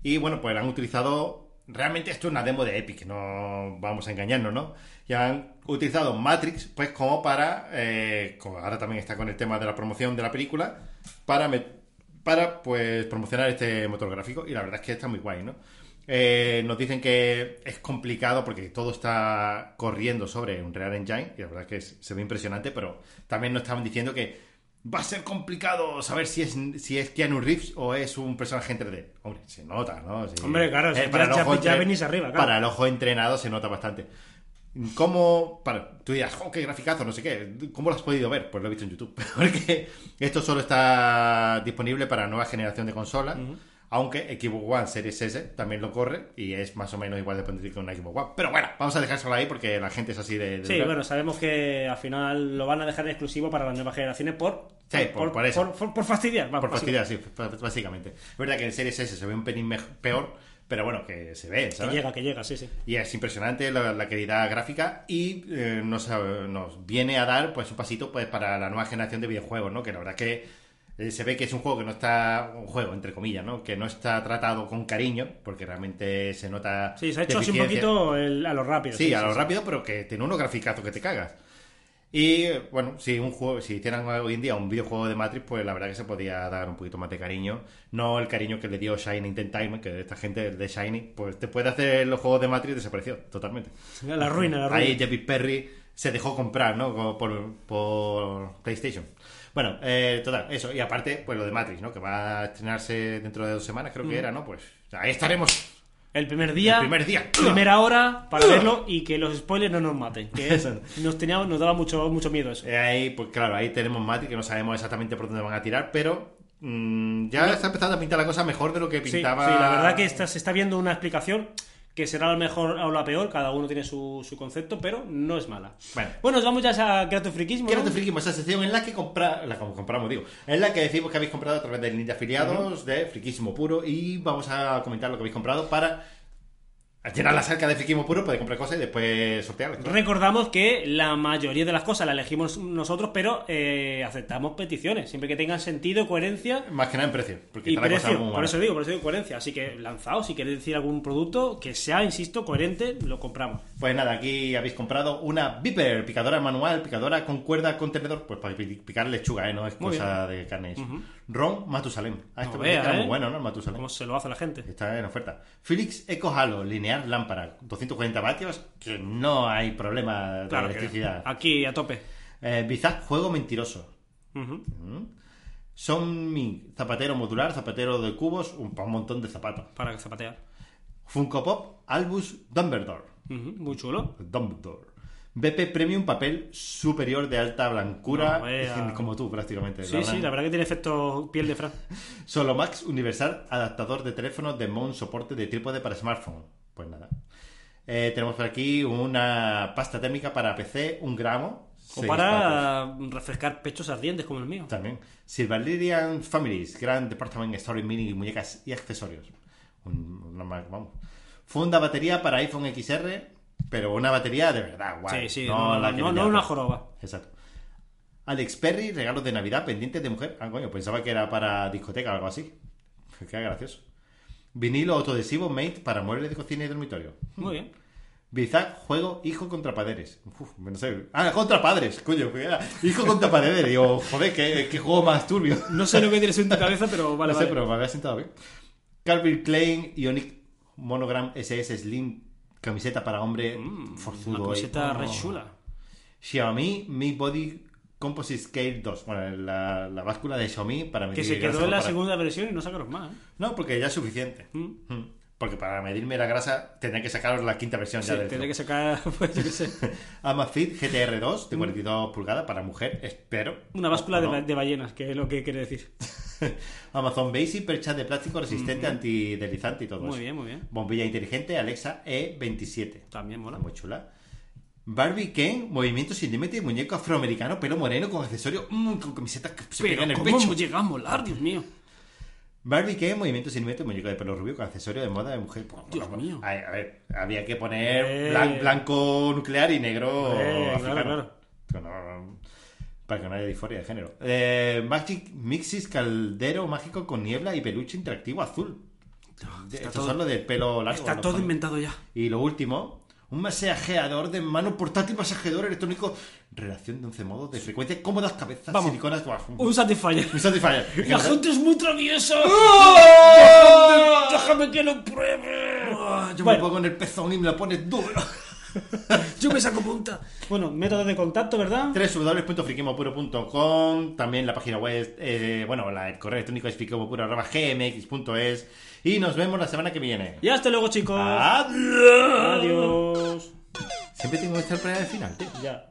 A: Y bueno, pues han utilizado. Realmente esto es una demo de Epic, no vamos a engañarnos, ¿no? Y han utilizado Matrix, pues como para. eh, ahora también está con el tema de la promoción de la película, para, para pues promocionar este motor gráfico. Y la verdad es que está muy guay, ¿no? Eh, nos dicen que es complicado porque todo está corriendo sobre un Real Engine y la verdad es que se ve impresionante, pero también nos estaban diciendo que va a ser complicado saber si es si es Keanu Reeves o es un personaje en 3D. Hombre, se nota, ¿no? Sí.
B: Hombre, claro, ya-
A: el
B: ya- ya
A: entre-
B: venís arriba, claro.
A: Para el ojo entrenado se nota bastante. ¿Cómo? Para, tú dirás, oh, qué graficazo, no sé qué. ¿Cómo lo has podido ver? Pues lo he visto en YouTube. *laughs* Porque esto solo está disponible para nueva generación de consolas. Aunque Xbox One Series S también lo corre y es más o menos igual de potente que una Xbox One. Pero bueno, vamos a dejárselo ahí porque la gente es así de. de
B: Sí,
A: dura.
B: bueno, sabemos que al final lo van a dejar exclusivo para las nuevas generaciones por,
A: Sí, por- por eso.
B: por, por- por fastidiar. vamos,
A: Por fastidiar, sí, básicamente. Es verdad que en Series S se ve un pelín peor, pero bueno, que se ve,
B: Que
A: ¿sabes?
B: llega, que llega, sí, sí.
A: Y es impresionante la, la calidad gráfica y eh, nos, nos viene a dar pues un pasito pues para la nueva generación de videojuegos, ¿no? Que la verdad que eh, se ve que es un juego que no está, un juego entre comillas, ¿no? Que no está tratado con cariño, porque realmente se nota...
B: Sí, se ha hecho así un poquito el- a lo rápido.
A: Sí, a lo
B: sí.
A: rápido, pero que tiene unos graficazos que te cagas. Y bueno, si un juego, si hicieran hoy en día un videojuego de Matrix, pues la verdad que se podía dar un poquito más de cariño. No el cariño que le dio Shiny Entertainment, que esta gente de Shiny, pues te puede hacer los juegos de Matrix desapareció totalmente.
B: La ruina, la ruina.
A: Ahí Jeffy Perry se dejó comprar, ¿no? Por PlayStation. Bueno, eh, total, eso. Y aparte, pues lo de Matrix, ¿no? Que va a estrenarse dentro de dos semanas, creo que era, ¿no? Pues ahí estaremos.
B: El primer día.
A: El primer día.
B: Primera *laughs* hora para verlo y que los spoilers no nos maten. Que
A: Eso.
B: nos, teníamos, nos daba mucho, mucho miedo eso.
A: Eh, Ahí, pues claro, ahí tenemos Matrix, que no sabemos exactamente por dónde van a tirar, pero mm, ya está empezando a pintar la cosa mejor de lo que
B: Sí,
A: pintaba.
B: sí, la verdad que está- se está viendo una explicación que será la mejor o la peor, cada uno tiene su, su concepto, pero no es mala.
A: Bueno.
B: Bueno, nos vamos ya a Creative Freakismo.
A: Quiero
B: ¿no?
A: te friquismo, esa sección en la que compra, la compramos, digo, en la que decimos que habéis comprado a través del link de afiliados de Friquismo Puro y vamos a comentar lo que habéis comprado para llenar la salca de Friquismo Puro, poder comprar cosas y después sortearlas.
B: Recordamos que la mayoría de las cosas las elegimos nosotros, pero eh, aceptamos peticiones, siempre que tengan sentido, coherencia
A: Más que nada en precio, porque
B: y
A: está la cosa
B: precio.
A: muy
B: Por eso digo, por eso digo coherencia. Así que lanzaos, si queréis decir algún producto que sea, insisto, coherente, lo compramos.
A: Pues nada, aquí habéis comprado una Viper, picadora manual, picadora con cuerda con tenedor, pues para pi- picar lechuga, ¿eh? No es
B: Muy
A: cosa de carne. Ron Matusalem. Ah,
B: No vea,
A: era
B: ¿eh?
A: muy bueno, ¿no? Matusalem.
B: ¿Cómo se lo hace la gente?
A: Está en oferta. Philips Eco Halo, lineal lámpara, 240 vatios, que no hay problema de
B: Claro que
A: electricidad.
B: aquí a tope.
A: Eh, Bizarre Juego Mentiroso. Mm. Son mi zapatero modular, zapatero de cubos, un, un montón de zapatos.
B: Para zapatear.
A: Funko Pop, Albus Dumbledore.
B: Muy chulo.
A: Dumbledore. BP Premium, papel superior de alta blancura,
B: No, *laughs*
A: como tú prácticamente.
B: Sí, sí, la verdad que tiene efecto piel de Fran. *laughs*
A: Solo Max Universal, adaptador de teléfono de Mon, soporte de trípode para smartphone. Pues nada. Eh, tenemos por aquí una pasta térmica para PC, un gramo.
B: O para refrescar pechos ardientes como el mío.
A: También. Silverlirian Families, gran department store mini, muñecas y accesorios. Un- una vamos. Funda batería para iPhone XR, pero una batería de verdad, guay.
B: Sí, sí, no,
A: la
B: no,
A: que
B: no, no una joroba.
A: Exacto. Alex Perry, regalos de Navidad, pendientes de mujer. Ah, coño, pensaba que era para discoteca o algo así. Qué gracioso. Vinilo autoadhesivo made para muebles de cocina y dormitorio.
B: Muy bien.
A: Bizarre, juego hijo contra padres. Uf, no sé. Ah, contra padres, coño. era Hijo contra padres. Digo, joder, qué, qué juego más turbio.
B: No sé lo que tienes en tu cabeza, pero vale,
A: no sé,
B: vale.
A: pero me había sentado bien. Calvin Klein Ionic Monogram SS Slim. Camiseta para hombre forzudo.
B: Mm, Una camiseta
A: Oh.
B: re chula.
A: Xiaomi Mi Body Composite Scale 2. Bueno, la, la báscula de Xiaomi para medir
B: Que se quedó en la segunda versión y no sacaron más. ¿eh?
A: No, porque ya es suficiente.
B: Mm.
A: Mm. Porque para medirme la grasa tendré que sacaros la quinta versión
B: Sí,
A: ya del
B: tendré que sacar, *laughs* pues yo qué sé, *laughs*
A: Amazfit GTR2 de 42 pulgadas para mujer, espero.
B: una báscula de, de ballenas, que es lo que quiere decir. *laughs* *laughs*
A: Amazon Basic, percha de plástico resistente, antideslizante y todo eso.
B: Muy bien, muy bien.
A: Bombilla inteligente Alexa E27.
B: También mola.
A: Está muy chula. Barbie Ken, movimiento sin límite, muñeco afroamericano, pelo moreno con accesorios, mm, con camisetas que se pegan en el
B: ¿cómo
A: pecho.
B: llega a molar, Dios mío?
A: Barbie Ken, movimiento sin límite, muñeco de pelo rubio con accesorio de moda de mujer.
B: Dios
A: bueno,
B: mío.
A: A, a ver, había que poner
B: Eh.
A: blan- blanco nuclear y negro
B: Eh,
A: africano.
B: claro,
A: Que no- para que no haya disforia de género. Eh, Magic Mixis caldero mágico con niebla y peluche interactivo azul. Estos
B: todo-
A: son los del pelo largo.
B: Está todo inventado ya.
A: Y lo último, un masajeador de mano portátil, masajeador electrónico, relación de 11 modos de frecuencia, cómodas cabezas,
B: Vamos.
A: siliconas, guau,
B: Un Satisfyer.
A: un Satisfyer. *laughs*
B: La gente es muy traviesa. Déjame que lo pruebe.
A: Ah, Yo
B: Bueno.
A: me pongo en el pezón y me lo pones duro. *laughs*
B: Yo me saco punta. Bueno, método de contacto, ¿verdad?
A: www.friquemopuro.com También la página web, eh, bueno, la, el correo electrónico es friquemopuro.gmx.es Y nos vemos la semana que viene.
B: Y hasta luego, chicos.
A: Adiós.
B: Adiós.
A: Siempre tengo que estar para el final, tío.
B: Ya.